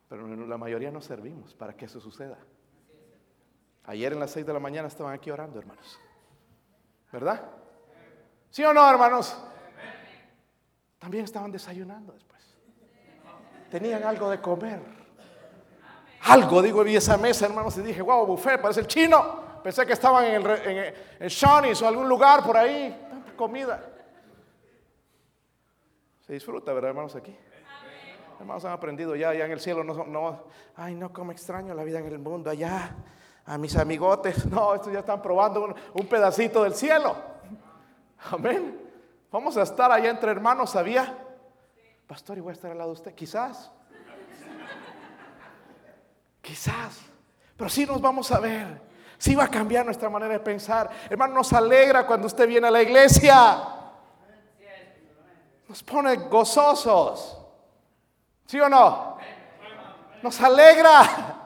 Pero la mayoría no servimos para que eso suceda. Ayer en las seis de la mañana estaban aquí orando, hermanos. ¿Verdad? ¿Sí o no, hermanos? También estaban desayunando después. Tenían algo de comer. Algo, digo, vi esa mesa, hermanos, y dije, wow, buffet, parece el chino. Pensé que estaban en, el, en, Shawnee's o algún lugar por ahí. Tanta comida. Se disfruta, ¿verdad, hermanos, aquí? Hermanos, han aprendido ya, ya en el cielo no, no, ay, no, como extraño la vida en el mundo allá. A mis amigotes, (laughs) no, estos ya están probando un pedacito del cielo. Amén. Vamos a estar allá entre hermanos, ¿sabía? Pastor, y a estar al lado de usted. Quizás. Quizás. Pero sí nos vamos a ver. Sí va a cambiar nuestra manera de pensar. Hermano, nos alegra cuando usted viene a la iglesia. Nos pone gozosos. ¿Sí o no? Nos alegra.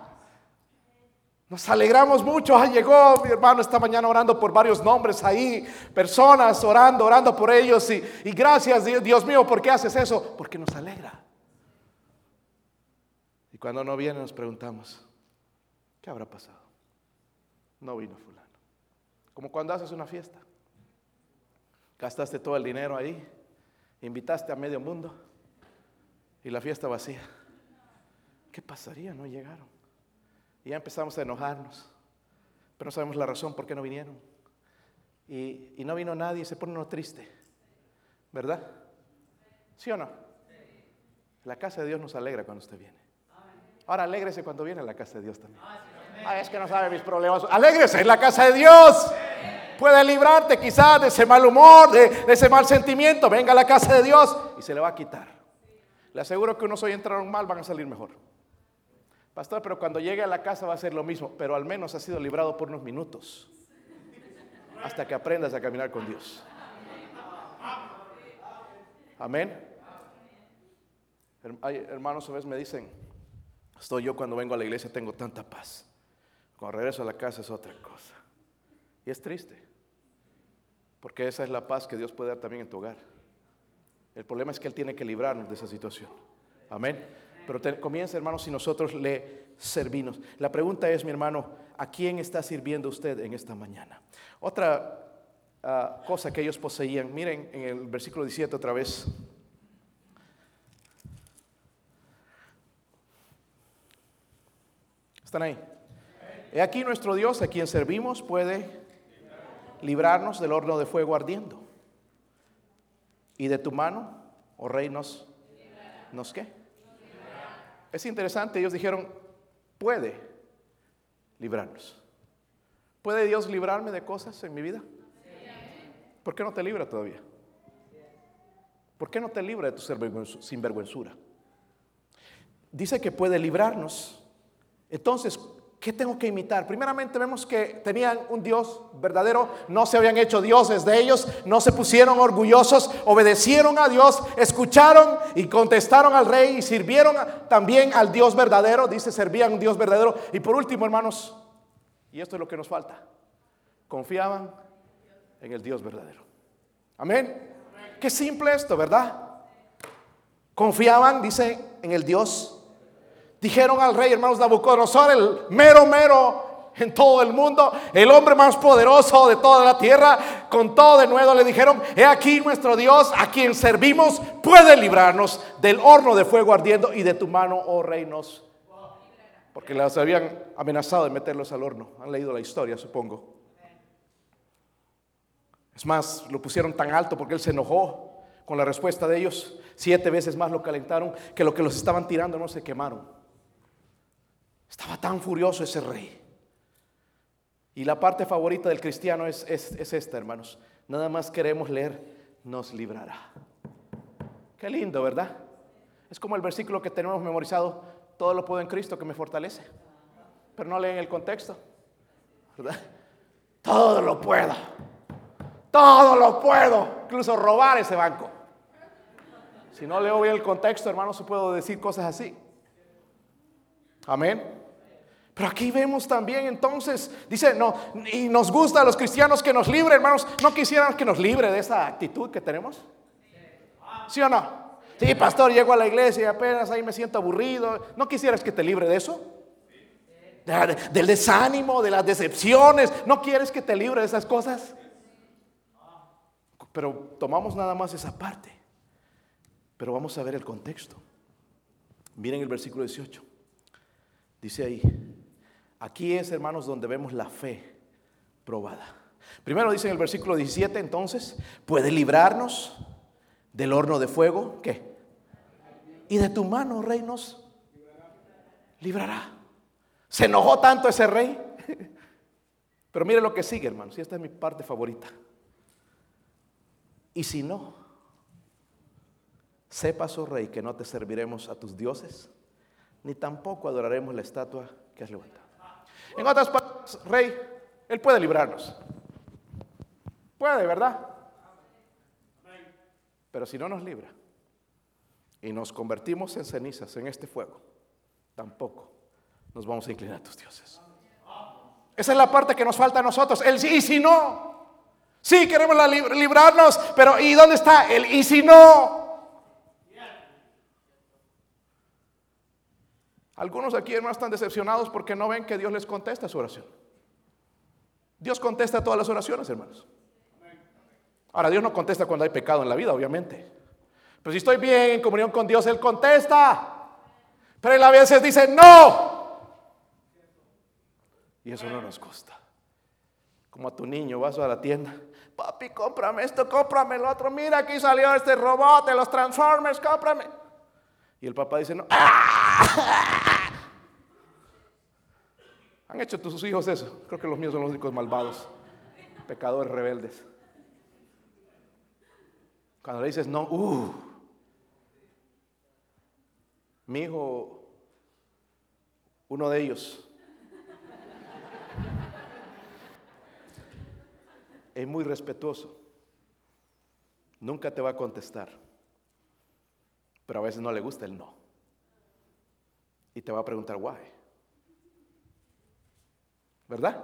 Nos alegramos mucho. Ah, llegó mi hermano esta mañana orando por varios nombres ahí, personas orando, orando por ellos. Y, y gracias, Dios mío, ¿por qué haces eso? Porque nos alegra. Y cuando no viene nos preguntamos, ¿qué habrá pasado? No vino fulano. Como cuando haces una fiesta. Gastaste todo el dinero ahí, invitaste a medio mundo y la fiesta vacía. ¿Qué pasaría? No llegaron. Y ya empezamos a enojarnos. Pero no sabemos la razón por qué no vinieron. Y, no vino nadie y se pone uno triste. ¿Verdad? ¿Sí o no? La casa de Dios nos alegra cuando usted viene. Ahora alégrese cuando viene a la casa de Dios también. Ah, es que no sabe mis problemas. Alégrese en la casa de Dios. Puede librarte quizás de ese mal humor, de, de, ese mal sentimiento. Venga a la casa de Dios y se le va a quitar. Le aseguro que unos hoy entraron mal, van a salir mejor. Pastor, pero cuando llegue a la casa va a ser lo mismo, pero al menos ha sido librado por unos minutos. Hasta que aprendas a caminar con Dios. Amén. Hermanos, a veces me dicen, estoy yo cuando vengo a la iglesia tengo tanta paz. Cuando regreso a la casa es otra cosa. Y es triste, porque esa es la paz que Dios puede dar también en tu hogar. El problema es que Él tiene que librarnos de esa situación. Amén. Pero comienza, hermano, si nosotros le servimos. La pregunta es, mi hermano, ¿a quién está sirviendo usted en esta mañana? Otra ah, cosa que ellos poseían, miren en el versículo 17 otra vez. ¿Están ahí? He aquí nuestro Dios a quien servimos puede librarnos del horno de fuego ardiendo. Y de tu mano, oh rey, nos, ¿nos qué? Es interesante, ellos dijeron, puede librarnos. ¿Puede Dios librarme de cosas en mi vida? ¿Por qué no te libra todavía? ¿Por qué no te libra de tu sinvergüenzura? Dice que puede librarnos. Entonces, ¿Qué tengo que imitar? Primeramente vemos que tenían un Dios verdadero, no se habían hecho dioses de ellos, no se pusieron orgullosos, obedecieron a Dios, escucharon y contestaron al rey y sirvieron también al Dios verdadero, dice, servían a un Dios verdadero. Y por último, hermanos, y esto es lo que nos falta, confiaban en el Dios verdadero. Amén. Qué simple esto, ¿verdad? Confiaban, dice, en el Dios Dijeron al rey, hermanos Nabucodonosor, el mero mero en todo el mundo, el hombre más poderoso de toda la tierra, con todo de nuevo le dijeron, he aquí nuestro Dios, a quien servimos, puede librarnos del horno de fuego ardiendo y de tu mano, oh reinos. Porque las habían amenazado de meterlos al horno. Han leído la historia, supongo. Es más, lo pusieron tan alto porque él se enojó con la respuesta de ellos. Siete veces más lo calentaron que lo que los estaban tirando no se quemaron. Estaba tan furioso ese rey. Y la parte favorita del cristiano es, esta, hermanos. Nada más queremos leer, nos librará. Qué lindo, ¿verdad? Es como el versículo que tenemos memorizado, todo lo puedo en Cristo que me fortalece. Pero no leen el contexto, ¿verdad? Todo lo puedo. Todo lo puedo. Incluso robar ese banco. Si no leo bien el contexto, hermanos, puedo decir cosas así. Amén. Pero aquí vemos también entonces, dice, no, y nos gusta a los cristianos que nos libre, hermanos, ¿no quisieran que nos libre de esa actitud que tenemos? ¿Sí o no? Sí, pastor, llego a la iglesia y apenas ahí me siento aburrido. ¿No quisieras que te libre de eso? del desánimo, de las decepciones. ¿No quieres que te libre de esas cosas? pero tomamos nada más esa parte. Pero vamos a ver el contexto. Miren el versículo 18. Dice ahí, aquí es, hermanos, donde vemos la fe probada. Primero dice en el versículo 17, entonces, puede librarnos del horno de fuego, ¿qué? Y de tu mano, rey, nos librará. Se enojó tanto ese rey. (laughs) Pero mire lo que sigue, hermanos, y esta es mi parte favorita. Y si no, sepas, oh rey, que no te serviremos a tus dioses, ni tampoco adoraremos la estatua que has levantado. En otras palabras, rey, él puede librarnos. Puede, ¿verdad? Pero si no nos libra y nos convertimos en cenizas en este fuego, tampoco nos vamos a inclinar a tus dioses. Esa es la parte que nos falta a nosotros. El y si no. Sí, queremos librarnos, pero ¿y dónde está el y si no? Algunos aquí hermanos están decepcionados porque no ven que Dios les contesta su oración. Dios contesta todas las oraciones, hermanos. Ahora, Dios no contesta cuando hay pecado en la vida, obviamente. Pero si estoy bien en comunión con Dios, Él contesta. Pero Él a veces dice, no. Y eso no nos gusta. Como a tu niño, vas a la tienda. Papi, cómprame esto, cómprame lo otro. Mira, aquí salió este robot de los Transformers, cómprame. Y el papá dice, no. (laughs) ¿Han hecho tus hijos eso? Creo que los míos son los únicos malvados, pecadores rebeldes. Cuando le dices no, uh, mi hijo, uno de ellos, es muy respetuoso. Nunca te va a contestar. Pero a veces no le gusta el no. Y te va a preguntar, why. ¿Verdad?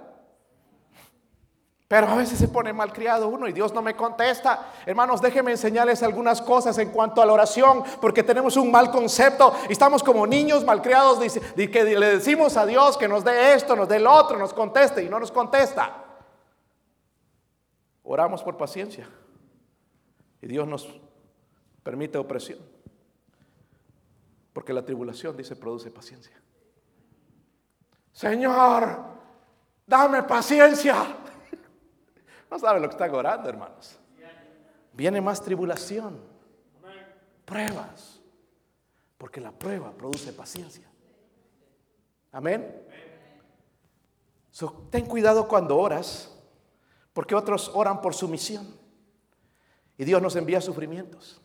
Pero a veces se pone malcriado uno y Dios no me contesta. Hermanos, déjenme enseñarles algunas cosas en cuanto a la oración, porque tenemos un mal concepto y estamos como niños malcriados de que le decimos a Dios que nos dé esto, nos dé el otro, nos conteste y no nos contesta. Oramos por paciencia y Dios nos permite opresión, porque la tribulación, dice, produce paciencia. Señor, dame paciencia. (laughs) No sabe lo que está orando, hermanos. Viene más tribulación, pruebas, porque la prueba produce paciencia. Amén. ten cuidado cuando oras, porque otros oran por sumisión y Dios nos envía sufrimientos.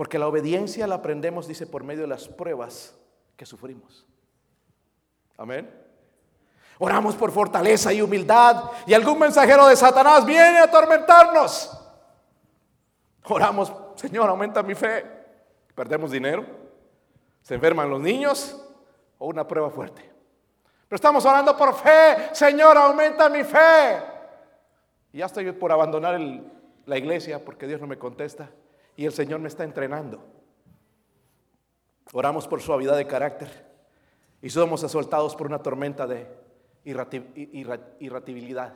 Porque la obediencia la aprendemos, dice, por medio de las pruebas que sufrimos. Amén. Oramos por fortaleza y humildad y algún mensajero de Satanás viene a atormentarnos. Oramos, Señor, aumenta mi fe. Perdemos dinero, se enferman los niños o una prueba fuerte. Pero estamos orando por fe, Señor, aumenta mi fe. Y ya estoy por abandonar la iglesia porque Dios no me contesta y el Señor me está entrenando. Oramos por suavidad de carácter y somos asaltados por una tormenta de irritabilidad.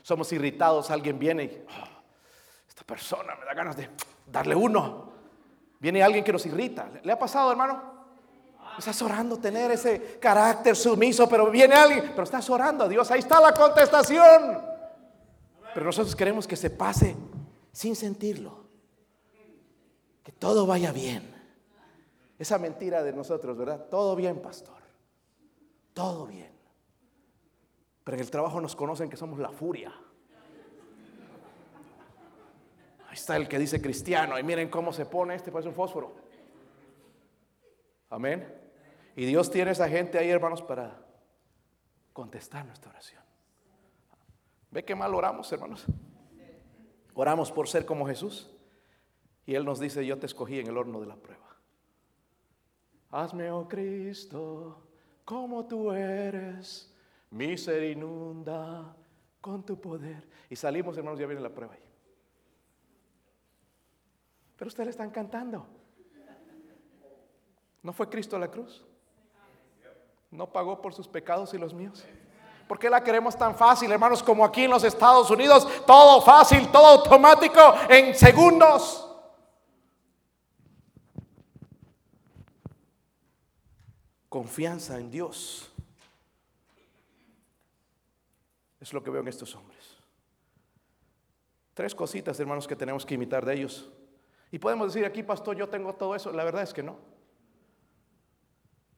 Somos irritados, alguien viene y ah, esta persona me da ganas de darle uno. Viene alguien que nos irrita. ¿Le ha pasado, hermano? Estás orando tener ese carácter sumiso, pero viene alguien, pero estás orando a Dios. Ahí está la contestación. Pero nosotros queremos que se pase sin sentirlo. Que todo vaya bien. Esa mentira de nosotros, ¿verdad? Todo bien, pastor. Todo bien. Pero en el trabajo nos conocen que somos la furia. Ahí está el que dice cristiano. Y miren cómo se pone este, parece un fósforo. Amén. Y Dios tiene esa gente ahí, hermanos, para contestar nuestra oración. ¿Ve qué mal oramos, hermanos? Oramos por ser como Jesús. Y Él nos dice, yo te escogí en el horno de la prueba. Hazme, oh Cristo, como tú eres mi con tu poder. Y salimos, hermanos, ya viene la prueba ahí. Pero ustedes están cantando. ¿No fue Cristo a la cruz? ¿No pagó por sus pecados y los míos? ¿Por qué la queremos tan fácil, hermanos, como aquí en los Estados Unidos? Todo fácil, todo automático, en segundos. Confianza en Dios. Es lo que veo en estos hombres. Tres cositas, hermanos, que tenemos que imitar de ellos. Y podemos decir aquí, pastor, yo tengo todo eso. La verdad es que no.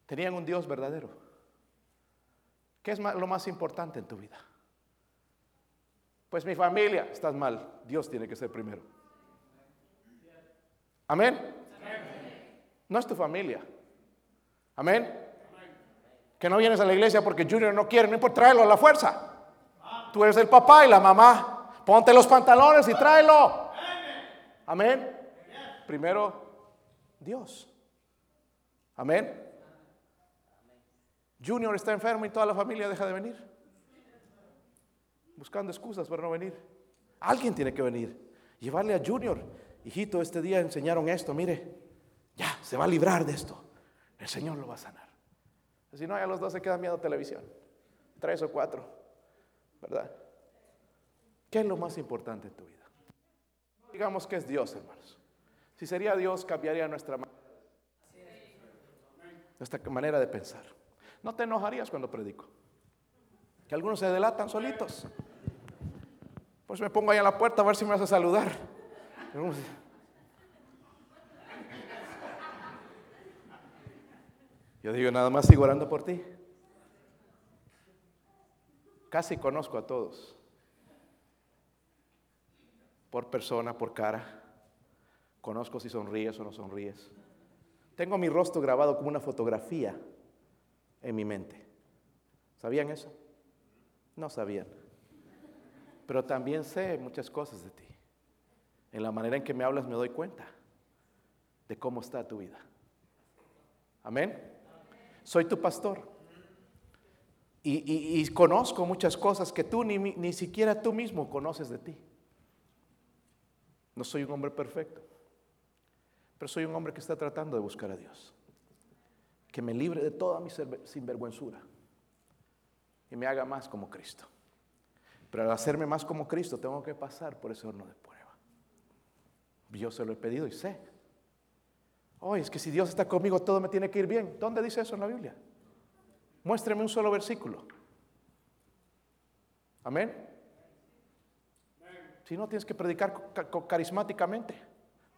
Tenían un Dios verdadero. ¿Qué es lo más importante en tu vida? Pues mi familia, estás mal. Dios tiene que ser primero. Amén. No es tu familia. Amén. Que no vienes a la iglesia porque Junior no quiere, no importa, tráelo a la fuerza. Tú eres el papá y la mamá. Ponte los pantalones y tráelo. Amén. Primero, Dios. Amén. Junior está enfermo y toda la familia deja de venir. Buscando excusas para no venir. Alguien tiene que venir. Llevarle a Junior. Hijito, este día enseñaron esto. Mire, ya, se va a librar de esto. El Señor lo va a sanar. Si no, ya los dos se quedan viendo televisión. Tres o cuatro. ¿Verdad? ¿Qué es lo más importante en tu vida? Digamos que es Dios, hermanos. Si sería Dios, cambiaría nuestra, nuestra manera de pensar. No te enojarías cuando predico. Que algunos se delatan solitos. Pues me pongo ahí a la puerta a ver si me vas a saludar. Yo digo, nada más sigo orando por ti. Casi conozco a todos. Por persona, por cara. Conozco si sonríes o no sonríes. Tengo mi rostro grabado como una fotografía en mi mente. ¿Sabían eso? No sabían. Pero también sé muchas cosas de ti. En la manera en que me hablas me doy cuenta de cómo está tu vida. Amén. Soy tu pastor. Y, conozco muchas cosas que tú ni, ni siquiera tú mismo conoces de ti. No soy un hombre perfecto, pero soy un hombre que está tratando de buscar a Dios. Que me libre de toda mi sinvergüenzura y me haga más como Cristo. Pero al hacerme más como Cristo tengo que pasar por ese horno de prueba. Yo se lo he pedido y sé Oh, es que si Dios está conmigo todo me tiene que ir bien. ¿Dónde dice eso en la Biblia? Muéstreme un solo versículo. Amén. Si no, tienes que predicar carismáticamente.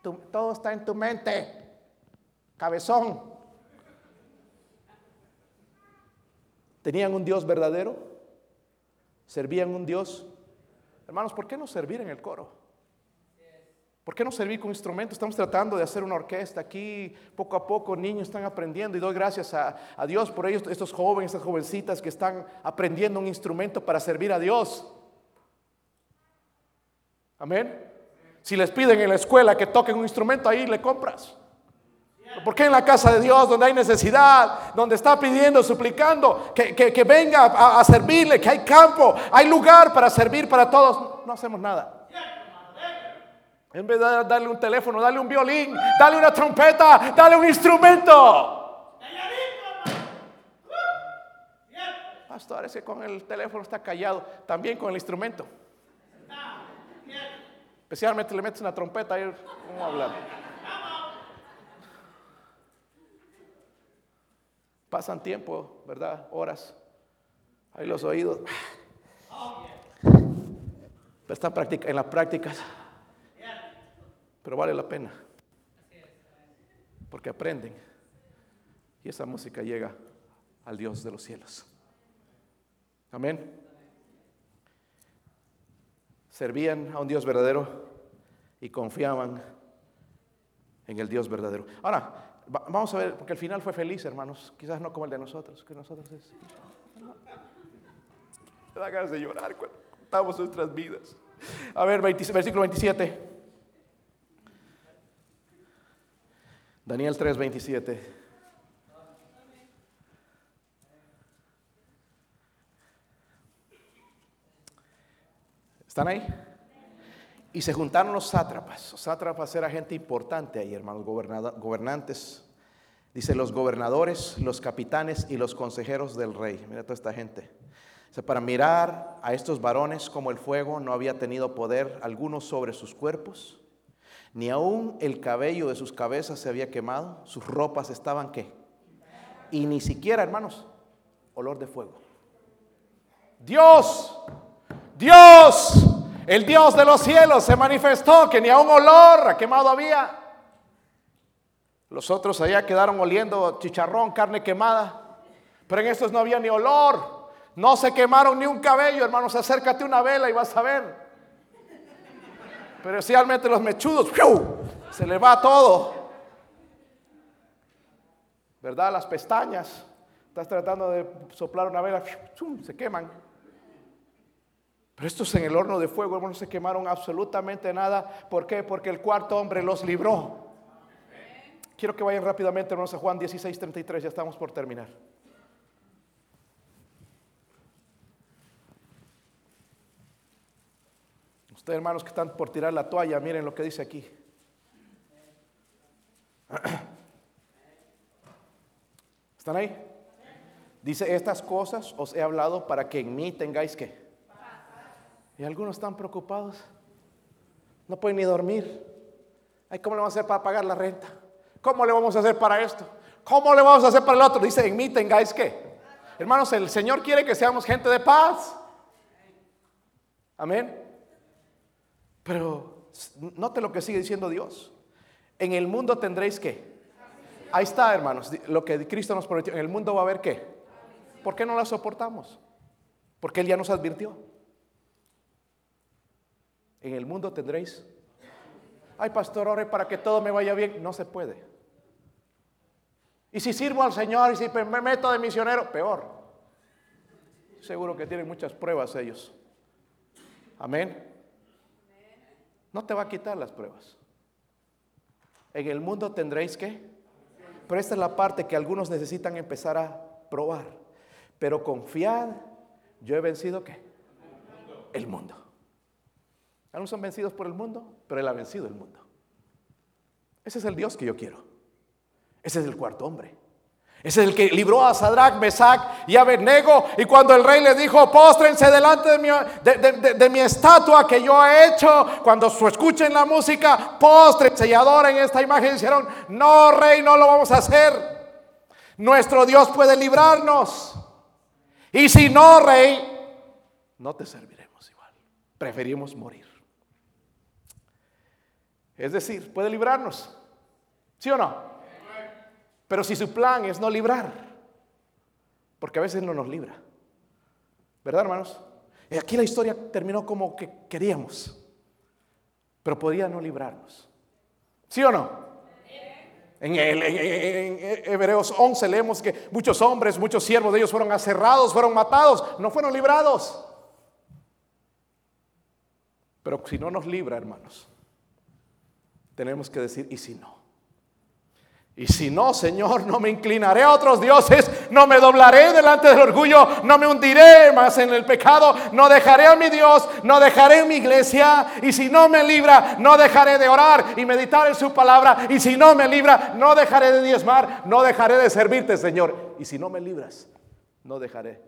todo está en tu mente. Cabezón. ¿Tenían un Dios verdadero? ¿Servían un Dios? Hermanos, ¿por qué no servir en el coro? ¿Por qué no servir con instrumentos? Estamos tratando de hacer una orquesta aquí, poco a poco niños están aprendiendo y doy gracias a, Dios por ellos, estos jóvenes, estas jovencitas que están aprendiendo un instrumento para servir a Dios. Amén. Si les piden en la escuela que toquen un instrumento, ahí le compras. ¿Por qué en la casa de Dios, donde hay necesidad, donde está pidiendo, suplicando, que, venga a, a servirle, que hay campo, hay lugar para servir para todos, no hacemos nada? En vez de darle un teléfono, dale un violín, dale una trompeta, dale un instrumento. Pastor, ese con el teléfono está callado, también con el instrumento. Especialmente le metes una trompeta y ¿cómo hablar? Pasan tiempo, ¿verdad? Horas. Ahí los oídos. Pero están en las prácticas pero vale la pena. Porque aprenden. Y esa música llega al Dios de los cielos. Amén. Servían a un Dios verdadero y confiaban en el Dios verdadero. Ahora, vamos a ver, porque el final fue feliz, hermanos. Quizás no como el de nosotros, que nosotros es. Me (laughs) da ganas de llorar cuando contamos nuestras vidas. A ver, versículo 27. Daniel 3:27. ¿Están ahí? Y se juntaron los sátrapas. Los sátrapas era gente importante ahí, hermanos, gobernantes. Dice los gobernadores, los capitanes y los consejeros del rey. Mira toda esta gente. para mirar a estos varones como el fuego no había tenido poder alguno sobre sus cuerpos, ni aún el cabello de sus cabezas se había quemado, sus ropas estaban qué. Y ni siquiera, hermanos, olor de fuego. Dios, Dios, el Dios de los cielos se manifestó que ni aún olor a quemado había. Los otros allá quedaron oliendo chicharrón, carne quemada, pero en estos no había ni olor. No se quemaron ni un cabello, hermanos. Acércate una vela y vas a ver. Pero especialmente los mechudos, se le va todo. ¿Verdad? Las pestañas. Estás tratando de soplar una vela, se queman. Pero estos en el horno de fuego, hermanos, se quemaron absolutamente nada. ¿Por qué? Porque el cuarto hombre los libró. Quiero que vayan rápidamente, hermanos, a Juan 16, 33. Ya estamos por terminar. Ustedes hermanos que están por tirar la toalla, miren lo que dice aquí. (clears throat) ¿Están ahí? Dice, estas cosas os he hablado para que en mí tengáis que. Y algunos están preocupados. No pueden ni dormir. Ay, ¿Cómo le vamos a hacer para pagar la renta? ¿Cómo le vamos a hacer para esto? ¿Cómo le vamos a hacer para el otro? Dice, en mí tengáis que. Hermanos, el Señor quiere que seamos gente de paz. Amén. Pero note lo que sigue diciendo Dios. En el mundo tendréis que. Ahí está, hermanos, lo que Cristo nos prometió. En el mundo va a haber qué. ¿Por qué no la soportamos? Porque Él ya nos advirtió. En el mundo tendréis. Ay, pastor, ore para que todo me vaya bien. No se puede. Y si sirvo al Señor y si me meto de misionero, peor. Seguro que tienen muchas pruebas ellos. Amén. No te va a quitar las pruebas. En el mundo tendréis que. Pero esta es la parte que algunos necesitan empezar a probar. Pero confiad, yo he vencido qué? El mundo. Algunos son vencidos por el mundo, pero Él ha vencido el mundo. Ese es el Dios que yo quiero. Ese es el cuarto hombre. Es el que libró a Sadrach, Mesach y Abednego. Y cuando el rey le dijo, póstrense delante de mi, de, mi, estatua que yo he hecho, cuando escuchen la música, póstrense y adoren esta imagen, dijeron, no, rey, no lo vamos a hacer. Nuestro Dios puede librarnos. Y si no, rey, no te serviremos igual. Preferimos morir. Es decir, puede librarnos. ¿Sí o no? Pero si su plan es no librar, porque a veces no nos libra. ¿Verdad, hermanos? Y aquí la historia terminó como que queríamos, pero podía no librarnos. ¿Sí o no? En, Hebreos 11 leemos que muchos hombres, muchos siervos de ellos fueron aserrados, fueron matados, no fueron librados. Pero si no nos libra, hermanos, tenemos que decir, ¿y si no? Y si no, Señor, no me inclinaré a otros dioses, no me doblaré delante del orgullo, no me hundiré más en el pecado, no dejaré a mi Dios, no dejaré mi iglesia. Y si no me libra, no dejaré de orar y meditar en su palabra. Y si no me libra, no dejaré de diezmar, no dejaré de servirte, Señor. Y si no me libras, no dejaré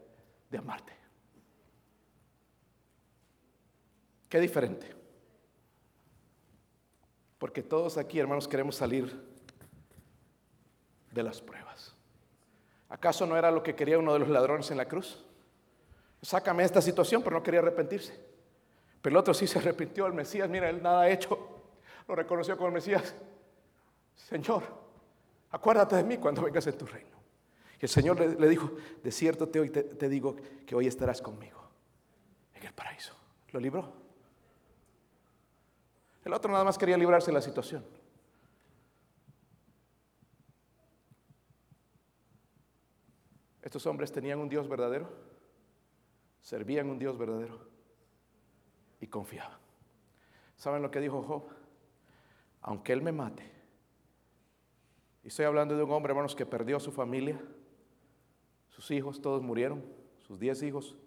de amarte. Qué diferente. Porque todos aquí, hermanos, queremos salir de las pruebas. ¿Acaso no era lo que quería uno de los ladrones en la cruz? Sácame esta situación, pero no quería arrepentirse. Pero el otro sí se arrepintió, el Mesías, mira, él nada ha hecho, lo reconoció como el Mesías. Señor, acuérdate de mí cuando vengas en tu reino. Y el Señor le, dijo, de cierto te, te digo que hoy estarás conmigo en el paraíso. Lo libró. El otro nada más quería librarse de la situación. Estos hombres tenían un Dios verdadero, servían un Dios verdadero y confiaban. ¿Saben lo que dijo Job? Aunque Él me mate, y estoy hablando de un hombre, hermanos, que perdió a su familia, sus hijos, todos murieron, sus diez hijos.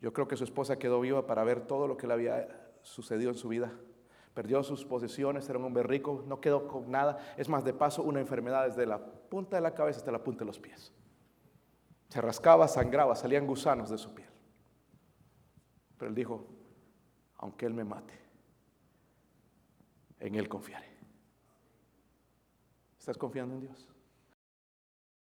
Yo creo que su esposa quedó viva para ver todo lo que le había sucedido en su vida. Perdió sus posesiones, era un hombre rico, no quedó con nada. Es más, de paso, una enfermedad desde la punta de la cabeza hasta la punta de los pies. Se rascaba, sangraba, salían gusanos de su piel. Pero él dijo, aunque él me mate, en él confiaré. ¿Estás confiando en Dios?